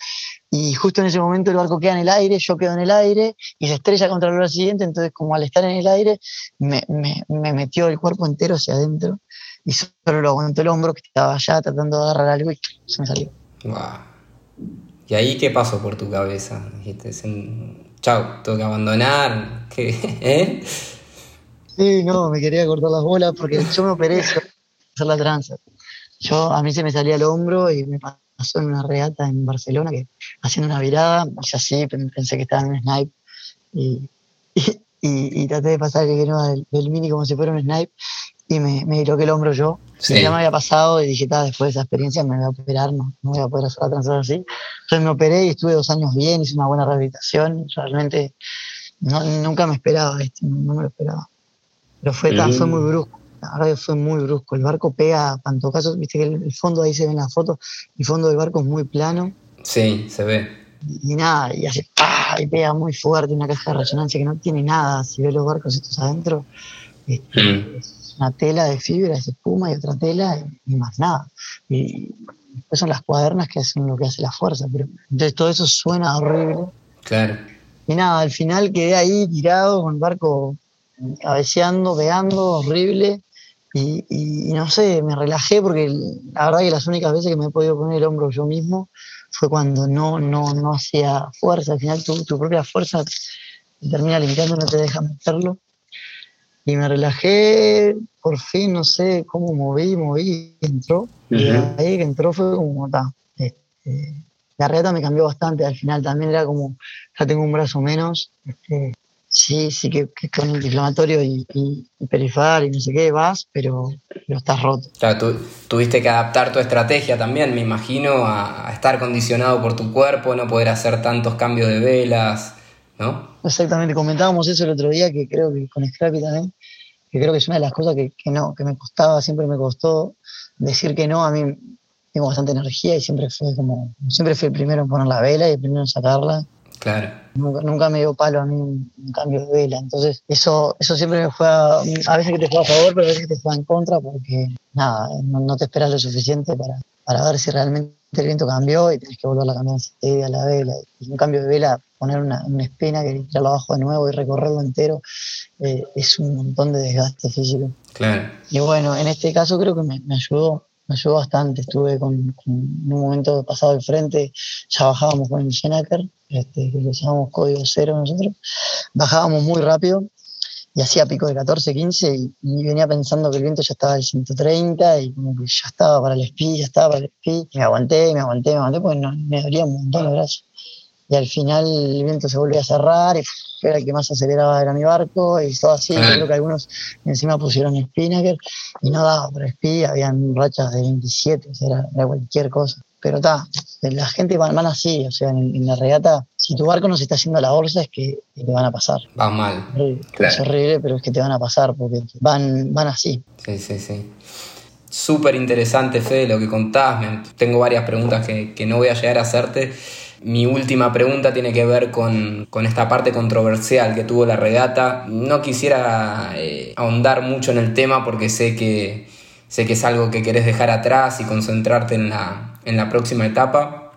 y justo en ese momento el barco queda en el aire, yo quedo en el aire y se estrella contra el brazo siguiente, entonces como al estar en el aire me, me, me metió el cuerpo entero hacia adentro y solo lo aguantó el hombro que estaba allá tratando de agarrar algo y se me salió. ¿Y ahí qué pasó por tu cabeza? Dijiste, chau, tengo que abandonar, ¿qué? ¿Eh? Sí, no, me quería cortar las bolas porque yo me operé hacer la tranza. Yo, a mí se me salía el hombro y me pasó en una regata en Barcelona que haciendo una virada, y así pensé que estaba en un snipe y, y, traté de pasar el no del, mini como si fuera un snipe y me, me que el hombro yo. Sí. Ya me había pasado y dije, después de esa experiencia me voy a operar, no, no voy a poder hacer la tranza así. Entonces me operé y estuve dos años bien, hice una buena rehabilitación. Realmente no, nunca me esperaba esto, no me lo esperaba. Pero fue, fue muy brusco. La verdad que fue muy brusco. El barco pega caso viste que el, fondo ahí se ve en la foto, el fondo del barco es muy plano. Sí, se ve. Y, nada, y hace ¡pah! y pega muy fuerte, una caja de resonancia que no tiene nada. Si ves los barcos estos adentro, este, mm. es una tela de fibra, es espuma y otra tela y, más nada. Y después son las cuadernas que hacen lo que hace la fuerza. Pero, entonces todo eso suena horrible. Claro. Y nada, al final quedé ahí tirado con el barco cabeceando, veando, horrible. Y, no sé, me relajé porque la verdad que las únicas veces que me he podido poner el hombro yo mismo fue cuando no, no, no hacía fuerza. Al final tu, tu propia fuerza te termina limitando, no te deja meterlo. Y me relajé, por fin, no sé cómo moví, moví, entró. Y ahí que entró fue como, está, este, la regata me cambió bastante, al final también era como, ya tengo un brazo menos, este, sí, sí que, con el inflamatorio y, y, perifral y no sé qué vas, pero, pero estás roto. Claro, tú, tuviste que adaptar tu estrategia también, me imagino, a, estar condicionado por tu cuerpo, no poder hacer tantos cambios de velas, ¿no? Exactamente, comentábamos eso el otro día, que creo que con Scrappy también, que creo que es una de las cosas que, que no, que me costaba, siempre me costó decir que no, a mí tengo bastante energía y siempre fue como, siempre fui el primero en poner la vela y el primero en sacarla. Claro. Nunca, me dio palo a mí un, cambio de vela. Entonces, eso, eso siempre me juega, a veces que te juega a favor, pero a veces que te juega en contra porque, nada, no, te esperas lo suficiente para, para ver si realmente el viento cambió y tienes que volver a cambiar a la vela. Y un cambio de vela, poner una, una espina que tirarlo abajo de nuevo y recorrerlo entero, eh, es un montón de desgaste físico. Claro. Y bueno, en este caso creo que me, me ayudó me ayudó bastante. Estuve con, en un momento pasado al frente, ya bajábamos con el Schenaker, este, que usábamos código cero nosotros, bajábamos muy rápido y hacía pico de 14, 15 y, venía pensando que el viento ya estaba al 130 y como que ya estaba para el speed, ya estaba para el speed. me aguanté, me aguanté, me aguanté porque me dolía un montón el brazo. Y al final el viento se volvió a cerrar y era el que más aceleraba era mi barco y todo así. creo que algunos encima pusieron Spinnaker y no daba por speed, habían rachas de 27, o sea, era, cualquier cosa. Pero está, la gente van, así, o sea, en, la regata, si tu barco no se está haciendo la bolsa es que te van a pasar. Va mal. Es horrible, pero es que te van a pasar porque van, van así. Sí, sí, sí. Súper interesante, Fede, lo que contás. tengo varias preguntas que, que no voy a llegar a hacerte mi última pregunta tiene que ver con, esta parte controversial que tuvo la regata. No quisiera eh, ahondar mucho en el tema porque sé que, sé que es algo que querés dejar atrás y concentrarte en la, en la próxima etapa.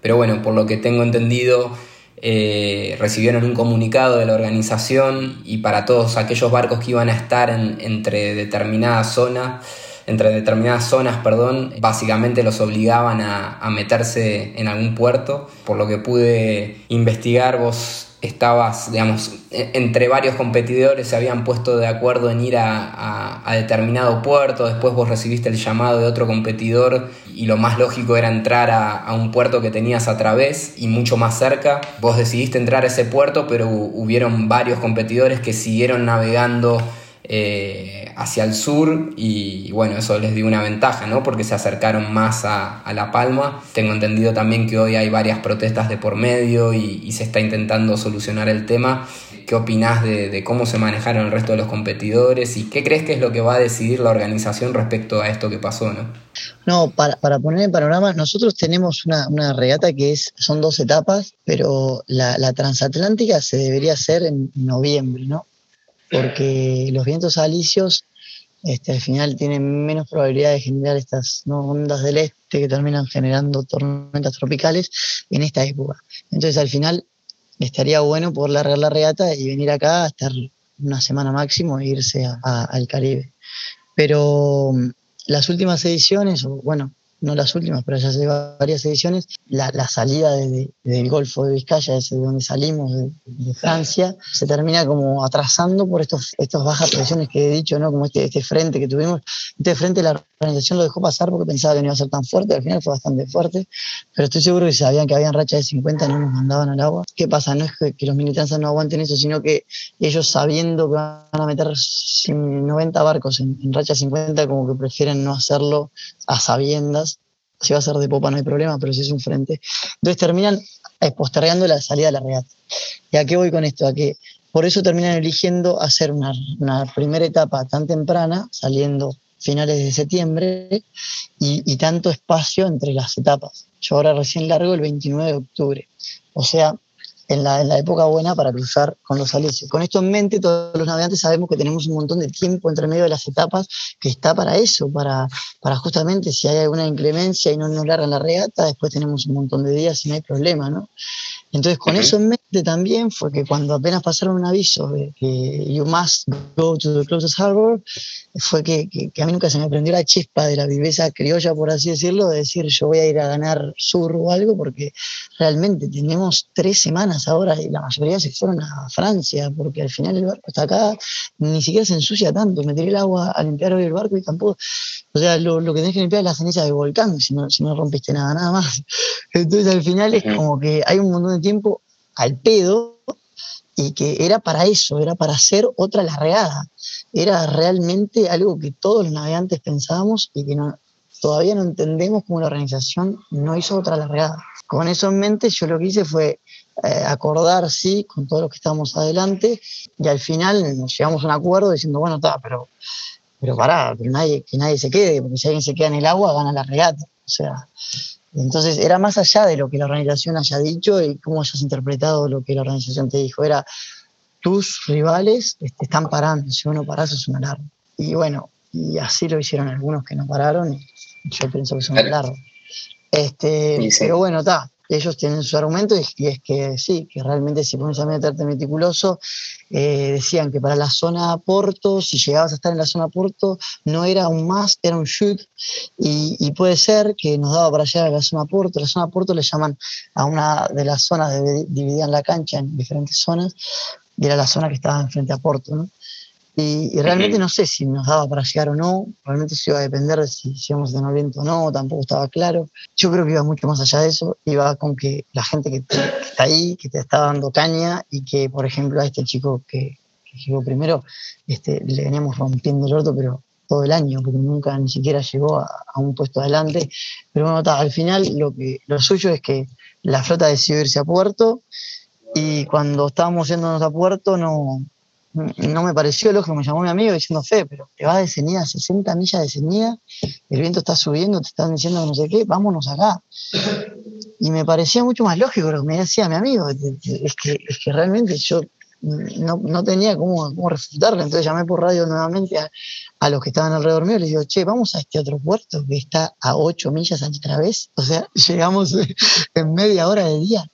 Pero bueno, por lo que tengo entendido, eh, recibieron un comunicado de la organización y para todos aquellos barcos que iban a estar en, entre determinadas zonas entre determinadas zonas, perdón, básicamente los obligaban a, meterse en algún puerto. Por lo que pude investigar, vos estabas, digamos, e, entre varios competidores se habían puesto de acuerdo en ir a, determinado puerto, después vos recibiste el llamado de otro competidor y lo más lógico era entrar a, a, un puerto que tenías a través y mucho más cerca. Vos decidiste entrar a ese puerto, pero hubieron varios competidores que siguieron navegando eh, hacia el sur y bueno, eso les dio una ventaja, ¿no? Porque se acercaron más a, La Palma. Tengo entendido también que hoy hay varias protestas de por medio y, se está intentando solucionar el tema. ¿Qué opinás de, cómo se manejaron el resto de los competidores y qué crees que es lo que va a decidir la organización respecto a esto que pasó, ¿no? No, para, poner en panorama, nosotros tenemos una, regata que es, son dos etapas, pero la, la transatlántica se debería hacer en noviembre, ¿no? Porque los vientos alisios este, al final tienen menos probabilidad de generar estas ondas del este que terminan generando tormentas tropicales en esta época. Entonces al final estaría bueno poder largar la regata y venir acá a estar una semana máximo e irse al Caribe. Pero mm, las últimas ediciones, bueno, no las últimas, pero ya hace varias ediciones, la, salida del Golfo de Vizcaya, desde donde salimos de, Francia, se termina como atrasando por estos, estos bajas presiones que he dicho, ¿no? Como este, este frente que tuvimos. Este frente la organización lo dejó pasar porque pensaba que no iba a ser tan fuerte, al final fue bastante fuerte, pero estoy seguro que sabían que habían rachas de 50 no nos mandaban al agua. ¿Qué pasa? No es que, los militantes no aguanten eso, sino que ellos sabiendo que van a meter 90 barcos en, en racha 50, como que prefieren no hacerlo a sabiendas si va a ser de popa no hay problema, pero si es un frente. Entonces terminan eh, postergando la salida de la regata. ¿Y a qué voy con esto? A que por eso terminan eligiendo hacer una, primera etapa tan temprana, saliendo finales de septiembre, y, y, tanto espacio entre las etapas. Yo ahora recién largo el 29 de octubre. O sea, en la, en la, época buena para cruzar con los alisios. Con esto en mente, todos los navegantes sabemos que tenemos un montón de tiempo entre medio de las etapas que está para eso, para, para justamente si hay alguna inclemencia y no nos largan la regata, después tenemos un montón de días y no hay problema, ¿no? Entonces, con eso en mente también fue que cuando apenas pasaron un aviso de que you must go to the closest harbor, fue que, que, a mí nunca se me prendió la chispa de la viveza criolla, por así decirlo, de decir yo voy a ir a ganar sur o algo, porque realmente tenemos tres semanas personas ahora y la mayoría se fueron a Francia porque al final el barco está acá, ni siquiera se ensucia tanto. Me tiré el agua a limpiar hoy el barco y tampoco. O sea, lo, que tenés que limpiar es la ceniza del volcán si no, si no rompiste nada, nada más. Entonces al final es como que hay un montón de tiempo al pedo y que era para eso, era para hacer otra largada. Era realmente algo que todos los navegantes pensábamos y que no, todavía no entendemos cómo la organización no hizo otra largada. Con eso en mente, yo lo que hice fue acordar, sí, con todos los que estábamos adelante, y al final nos llegamos a un acuerdo diciendo, bueno, está, pero, pero pará, pero nadie, que nadie se quede, porque si alguien se queda en el agua, gana la regata. O sea, entonces era más allá de lo que la organización haya dicho y cómo hayas interpretado lo que la organización te dijo. Era tus rivales te están parando, si uno parás es una alarma. Y bueno, y así lo hicieron algunos que no pararon y yo pienso que es un largo. Este, Pero bueno, está. Ellos tienen su argumento y, es que sí, que realmente si pones a meterte meticuloso, eh, decían que para la zona Porto, si llegabas a estar en la zona Porto, no era un más, era un shoot. Y, puede ser que nos daba para llegar a la zona Porto. La zona Porto le llaman a una de las zonas, de, dividían la cancha en diferentes zonas, y era la zona que estaba enfrente a Porto. Y, realmente no sé si nos daba para llegar o no, realmente se iba a depender de si, íbamos a tener viento o no, tampoco estaba claro. Yo creo que iba mucho más allá de eso, iba con que la gente que, está ahí, que te está dando caña y que, por ejemplo, a este chico que, llegó primero, este, le veníamos rompiendo el orto, pero todo el año, porque nunca ni siquiera llegó a, un puesto adelante. Pero bueno, al final lo, que, lo suyo es que la flota decidió irse a puerto y cuando estábamos yéndonos a puerto no, no me pareció lógico, me llamó mi amigo diciendo, Fe, pero te vas de cenida, 60 millas de cenida, el viento está subiendo, te están diciendo no sé qué, vámonos acá. Y me parecía mucho más lógico lo que me decía mi amigo, es que, es que realmente yo no, tenía cómo, cómo, refutarlo, entonces llamé por radio nuevamente a, los que estaban alrededor mío y les digo, che, vamos a este otro puerto que está a 8 millas a otra vez, o sea, llegamos en media hora de día.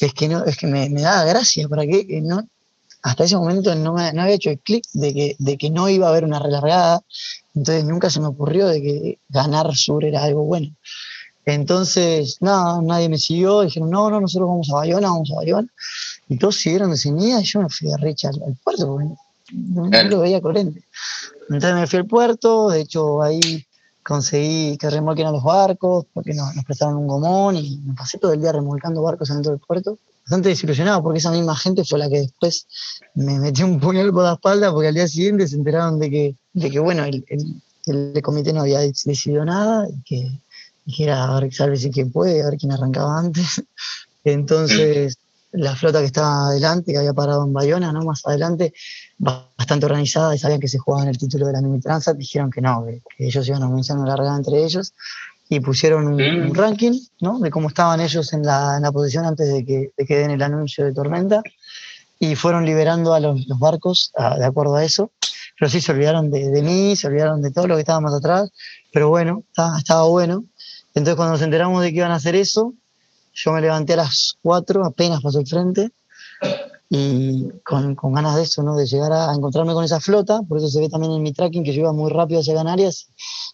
Es que, no, es que me, me daba gracia, ¿para qué? No, hasta ese momento no, me, había hecho el clic de que, de que no iba a haber una relargada, entonces nunca se me ocurrió de que ganar sur era algo bueno. Entonces, nada, nadie me siguió, dijeron, no, no, nosotros vamos a Bayona, vamos a Bayona, y todos siguieron de cenida y yo me fui a Richa al, puerto, porque no, lo veía corriente. Entonces me fui al puerto, de hecho ahí conseguí que remolquen a los barcos, porque nos, nos prestaron un gomón y me pasé todo el día remolcando barcos adentro del puerto bastante desilusionado porque esa misma gente fue la que después me metió un puñal por la espalda porque al día siguiente se enteraron de que, de que bueno, el, el, comité no había decidido nada y que, y era a ver, si quien puede, a ver quién arrancaba antes. Entonces, la flota que estaba adelante, que había parado en Bayona, ¿no? Más adelante, bastante organizada y sabían que se jugaban el título de la mini transat, dijeron que no, que, ellos iban a comenzar una largada entre ellos y pusieron un, mm. ranking ¿no? de cómo estaban ellos en la, en la posición antes de que, de que, den el anuncio de tormenta y fueron liberando a los, los barcos de acuerdo a eso. Pero sí se olvidaron de, de, mí, se olvidaron de todo lo que estaba más atrás, pero bueno, estaba, estaba bueno. Entonces cuando nos enteramos de que iban a hacer eso, yo me levanté a las 4, apenas pasó el frente, y con, con, ganas de eso, ¿no? de llegar a, encontrarme con esa flota, por eso se ve también en mi tracking que yo iba muy rápido hacia Canarias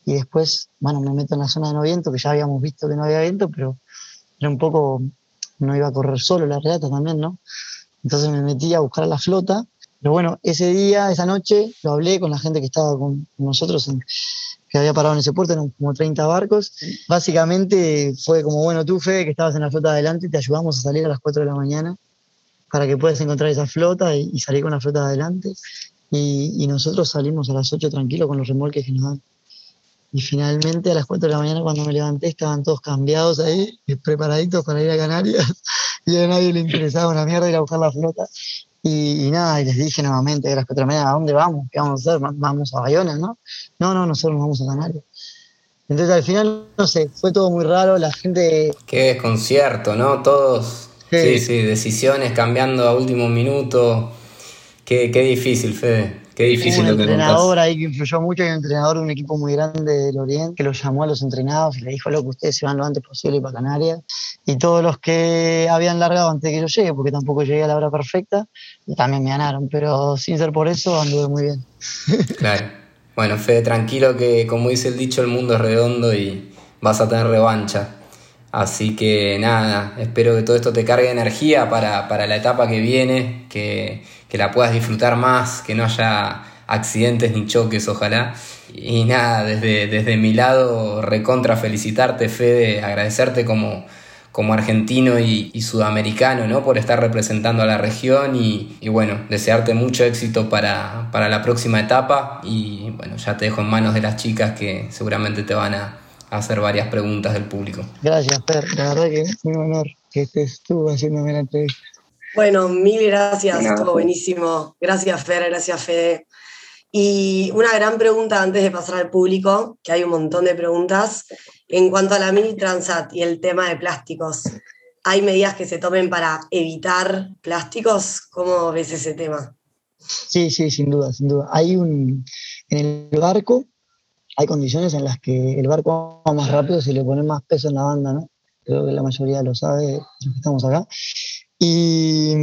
y después, bueno, me meto en la zona de no viento, que ya habíamos visto que no había viento, pero era un poco, no iba a correr solo la regata también, ¿no? Entonces me metí a buscar la flota, pero bueno, ese día, esa noche, lo hablé con la gente que estaba con nosotros, que había parado en ese puerto, eran como 30 barcos. Básicamente fue como, bueno, tú, Fe, que estabas en la flota adelante, te ayudamos a salir a las 4 de la mañana para que puedas encontrar esa flota y, salir con la flota adelante. Y, nosotros salimos a las 8 tranquilos con los remolques que nos dan. Y finalmente a las 4 de la mañana cuando me levanté estaban todos cambiados ahí, preparaditos para ir a Canarias. Y a nadie le interesaba una mierda ir a buscar la flota. Y, nada, y les dije nuevamente a las 4 de la mañana, ¿a dónde vamos? ¿Qué vamos a hacer? Vamos a Bayona, ¿no? No, no, nosotros nos vamos a Canarias. Entonces al final, no sé, fue todo muy raro, la gente... Qué desconcierto, ¿no? Todos Sí, sí, decisiones cambiando a último minuto. Qué, qué difícil, Fede. Qué difícil un lo que entrenador ahí que influyó mucho, hay un entrenador de un equipo muy grande del Oriente que lo llamó a los entrenados y le dijo, loco, ustedes se van lo antes posible para Canarias. Y todos los que habían largado antes de que yo llegue, porque tampoco llegué a la hora perfecta, también me ganaron, pero sin ser por eso anduve muy bien. Claro. Bueno, Fede, tranquilo que como dice el dicho, el mundo es redondo y vas a tener revancha. Así que nada, espero que todo esto te cargue energía para, para la etapa que viene, que, que, la puedas disfrutar más, que no haya accidentes ni choques, ojalá. Y nada, desde, desde mi lado, recontra felicitarte, Fede, agradecerte como, como argentino y, sudamericano, ¿no? Por estar representando a la región y, bueno, desearte mucho éxito para, para, la próxima etapa y bueno, ya te dejo en manos de las chicas que seguramente te van a hacer varias preguntas del público. Gracias, Per, la verdad que es un honor que estés tú haciéndome la entrevista. Bueno, mil gracias, estuvo buenísimo. Gracias, Fer, gracias, Fede. Y una gran pregunta antes de pasar al público, que hay un montón de preguntas. En cuanto a la mini transat y el tema de plásticos, ¿hay medidas que se tomen para evitar plásticos? ¿Cómo ves ese tema? Sí, sí, sin duda, sin duda. Hay un, en el barco hay condiciones en las que el barco va más rápido si le pone más peso en la banda, ¿no? Creo que la mayoría lo sabe, estamos acá. Y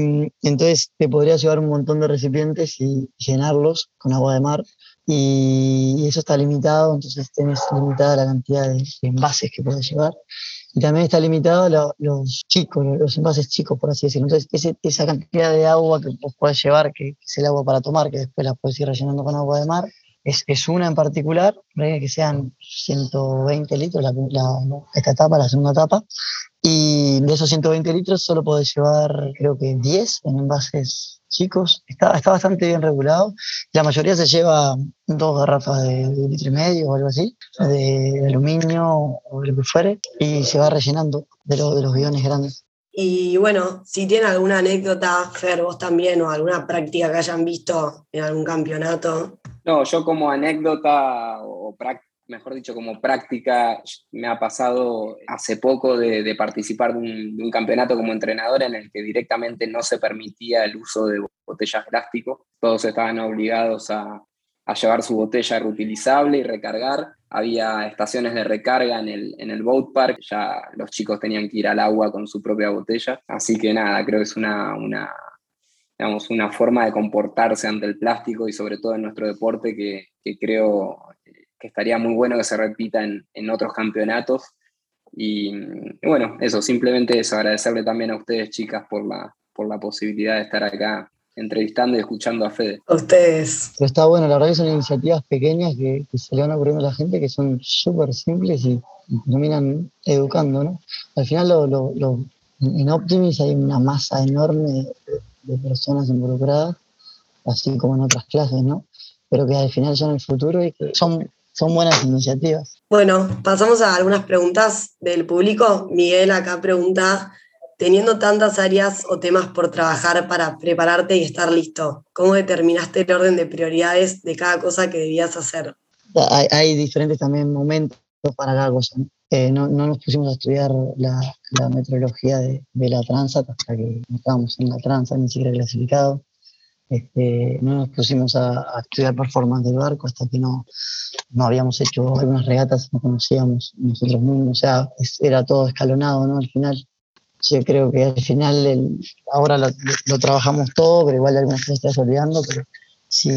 entonces te podrías llevar un montón de recipientes y llenarlos con agua de mar. Y eso está limitado, entonces tienes limitada la cantidad de, envases que puedes llevar. Y también está limitado los chicos, los envases chicos, por así decirlo. Entonces, esa cantidad de agua que puedes llevar, que, que, es el agua para tomar, que después la puedes ir rellenando con agua de mar, es, es una en particular, que sean 120 litros la, esta etapa, la segunda etapa, y de esos 120 litros solo podés llevar, creo que 10 en envases chicos. Está, está bastante bien regulado. La mayoría se lleva dos garrafas de, litro y medio o algo así, de, aluminio o de lo que fuere, y se va rellenando de, de los bidones grandes. Y bueno, si tienen alguna anécdota, Fer, vos también, o alguna práctica que hayan visto en algún campeonato. No, yo como anécdota, o mejor dicho, como práctica, me ha pasado hace poco de, participar de un, campeonato como entrenador en el que directamente no se permitía el uso de botellas de plástico. Todos estaban obligados a, llevar su botella reutilizable y recargar. Había estaciones de recarga en el, en el boat park, ya los chicos tenían que ir al agua con su propia botella. Así que nada, creo que es una, una, digamos, una forma de comportarse ante el plástico y sobre todo en nuestro deporte que, que creo que estaría muy bueno que se repita en, en otros campeonatos. Y, y, bueno, eso, simplemente es agradecerle también a ustedes, chicas, por la, por la posibilidad de estar acá entrevistando y escuchando a Fede. A ustedes. Pero está bueno, la verdad que son iniciativas pequeñas que, se le van ocurriendo a la gente que son súper simples y, terminan educando, ¿no? Al final lo, lo, en Optimis hay una masa enorme de, personas involucradas, así como en otras clases, ¿no? Pero que al final son el futuro y que son, son buenas iniciativas. Bueno, pasamos a algunas preguntas del público. Miguel acá pregunta teniendo tantas áreas o temas por trabajar para prepararte y estar listo, ¿cómo determinaste el orden de prioridades de cada cosa que debías hacer? Hay, diferentes también momentos para cada cosa. ¿no? No, nos pusimos a estudiar la, meteorología de, la Transat hasta que estábamos en la Transat, ni siquiera clasificado. Este, no nos pusimos a, a, estudiar performance del barco hasta que no, no habíamos hecho algunas regatas, no conocíamos nosotros mismos, o sea, era todo escalonado, ¿no? Al final yo creo que al final ahora lo, trabajamos todo, pero igual algunas cosas estás olvidando, pero si,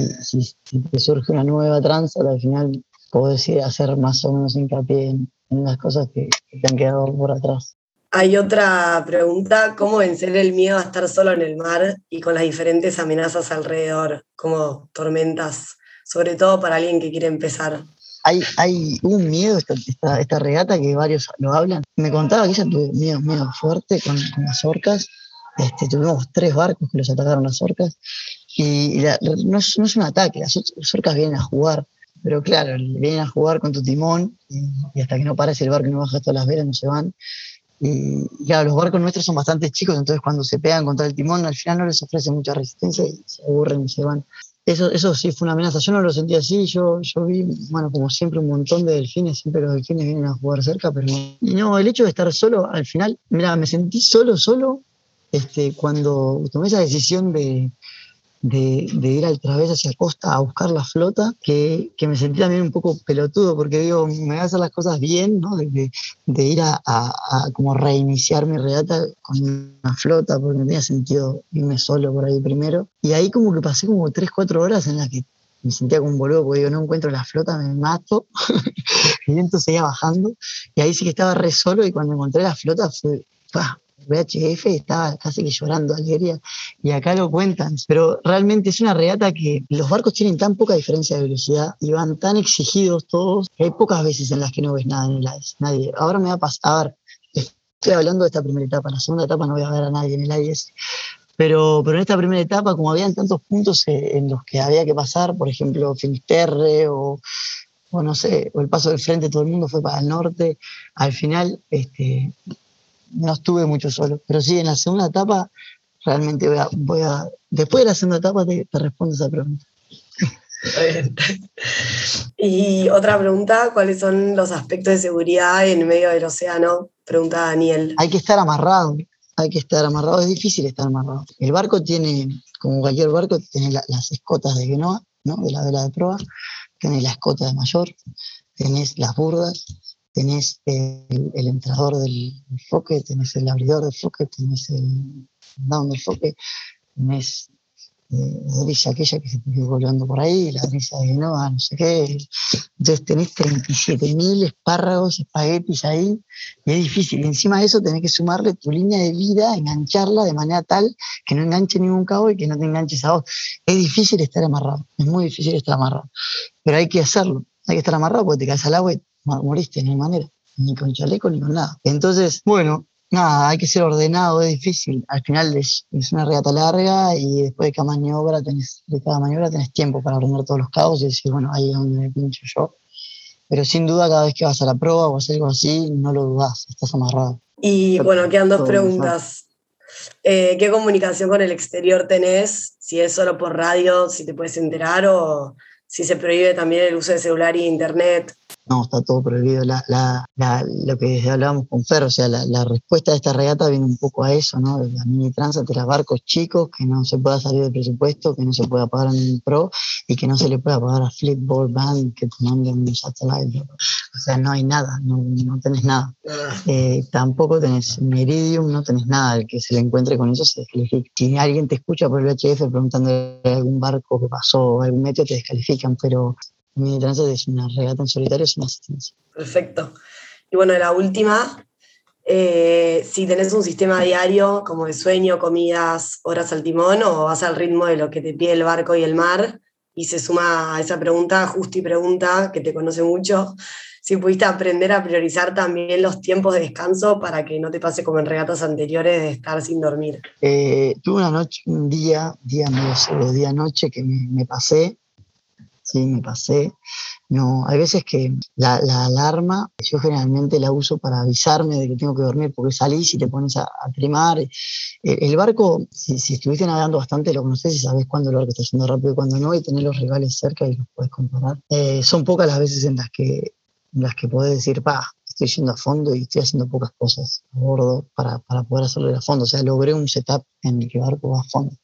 te surge una nueva tranza, al final puedes ir a hacer más o menos hincapié en, las cosas que, te han quedado por atrás. Hay otra pregunta, ¿cómo vencer el miedo a estar solo en el mar y con las diferentes amenazas alrededor, como tormentas, sobre todo para alguien que quiere empezar? hay, hay un miedo esta, esta, regata que varios lo hablan. Me contaba que ella tuvo miedo, miedo fuerte con, las orcas. Este, tuvimos tres barcos que los atacaron las orcas. Y no, es, no, es, un ataque, las, orcas vienen a jugar. Pero claro, vienen a jugar con tu timón y, hasta que no pares el barco y no bajas todas las velas no se van. Y claro, los barcos nuestros son bastante chicos, entonces cuando se pegan contra el timón al final no les ofrece mucha resistencia y se aburren y se van. Eso, eso sí fue una amenaza. Yo no lo sentí así. Yo, yo vi, bueno, como siempre, un montón de delfines. Siempre los delfines vienen a jugar cerca, pero no. el hecho de estar solo, al final, mira, me sentí solo, solo, este, cuando tomé esa decisión de, de, ir al través hacia costa a buscar la flota, que, me sentí también un poco pelotudo, porque digo, me voy a hacer las cosas bien, ¿no? De, ir a, como reiniciar mi regata con una flota, porque no tenía sentido irme solo por ahí primero. Y ahí como que pasé como 3, 4 horas en las que me sentía como un boludo porque digo, no encuentro la flota, me mato. el viento seguía bajando y ahí sí que estaba re solo y cuando encontré la flota fue, VHF estaba casi que llorando alegría y acá lo cuentan, pero realmente es una regata que los barcos tienen tan poca diferencia de velocidad y van tan exigidos todos que hay pocas veces en las que no ves nada en el ICE, nadie. Ahora me va a pasar, a ver, estoy hablando de esta primera etapa, en la segunda etapa no voy a ver a nadie en el ICE, pero, pero en esta primera etapa, como habían tantos puntos eh, en los que había que pasar, por ejemplo, Finisterre o, o no sé, o el paso del frente, todo el mundo fue para el norte, al final este, no estuve mucho solo. Pero sí, en la segunda etapa, realmente voy a, voy a después de la segunda etapa te, te respondo esa pregunta. y otra pregunta, ¿cuáles son los aspectos de seguridad en medio del océano? Pregunta Daniel. Hay que estar amarrado, hay que estar amarrado, es difícil estar amarrado. El barco tiene, como cualquier barco, tiene las escotas de Genoa, ¿no? de la vela de proa, tiene la escota de mayor, tenés las burdas, tenés el, entrador del, foque, tenés el abridor del foque, tenés el down del foque, tenés eh, la brisa aquella que se te volando por ahí, la brisa de Genoa, no sé qué. Entonces tenés 37.000 espárragos, espaguetis ahí, y es difícil. Y encima de eso tenés que sumarle tu línea de vida, engancharla de manera tal que no enganche ningún cabo y que no te enganches a vos. Es difícil estar amarrado, es muy difícil estar amarrado. Pero hay que hacerlo, hay que estar amarrado porque te caes al agua y moriste, no hay manera, ni con chaleco ni con nada. Entonces, bueno, nada, hay que ser ordenado, es difícil. Al final es, una regata larga y después de cada maniobra tenés, de cada maniobra tenés tiempo para ordenar todos los cabos y decir, bueno, ahí es donde me pincho yo. Pero sin duda, cada vez que vas a la prueba o haces algo así, no lo dudas, estás amarrado. Y bueno, quedan dos preguntas. Eh, ¿Qué comunicación con el exterior tenés? Si es solo por radio, si te puedes enterar o si se prohíbe también el uso de celular y internet. No, está todo prohibido. La, la, lo que hablábamos con Fer, o sea, la, respuesta de esta regata viene un poco a eso, ¿no? De la mini transa de los barcos chicos, que no se pueda salir del presupuesto, que no se pueda pagar en el pro y que no se le pueda pagar a Flipboard Band que te manden un satellite. O sea, no hay nada, no, no tenés nada. Ah. Eh, tampoco tenés Meridium, no tenés nada. El que se le encuentre con eso se descalifica. Si alguien te escucha por el VHF preguntando algún barco que pasó, algún meteo, te descalifican, pero mi es una regata en solitario, una asistencia. Perfecto. Y bueno, la última, eh, si tenés un sistema diario como de sueño, comidas, horas al timón, o vas al ritmo de lo que te pide el barco y el mar, y se suma a esa pregunta, Justi pregunta, que te conoce mucho, si pudiste aprender a priorizar también los tiempos de descanso para que no te pase como en regatas anteriores de estar sin dormir. Eh, tuve una noche, un día, día medio solo, día noche que me, me pasé, sí, me pasé. No, hay veces que la, alarma, yo generalmente la uso para avisarme de que tengo que dormir, porque salís y te pones a, a trimar. Eh, el, barco, si, estuviste navegando bastante, lo conoces y sabes cuándo el barco está yendo rápido y cuándo no, y tener los rivales cerca y los puedes comparar. Eh, son pocas las veces en las que, en las que podés decir, pa, estoy yendo a fondo y estoy haciendo pocas cosas a bordo para, para poder hacerlo a fondo. O sea, logré un setup en el que el barco va a fondo.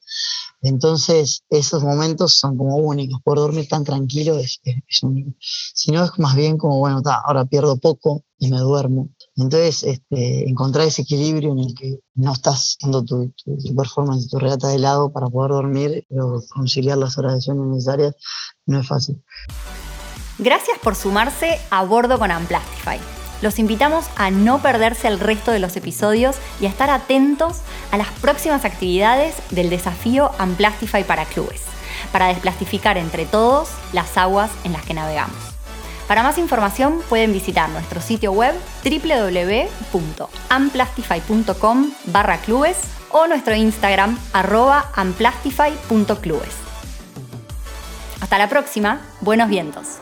Entonces, esos momentos son como únicos. Por dormir tan tranquilo es, es, único. Si no, es más bien como, bueno, ahora pierdo poco y me duermo. Entonces, este, encontrar ese equilibrio en el que no estás dando tu, tu, performance, tu regata de lado para poder dormir, pero conciliar las horas de sueño necesarias, no es fácil. Gracias por sumarse a bordo con Amplastify. Los invitamos a no perderse el resto de los episodios y a estar atentos a las próximas actividades del desafío Amplastify para clubes, para desplastificar entre todos las aguas en las que navegamos. Para más información pueden visitar nuestro sitio web www.amplastify.com barra clubes o nuestro Instagram arroba amplastify.clubes. Hasta la próxima, buenos vientos.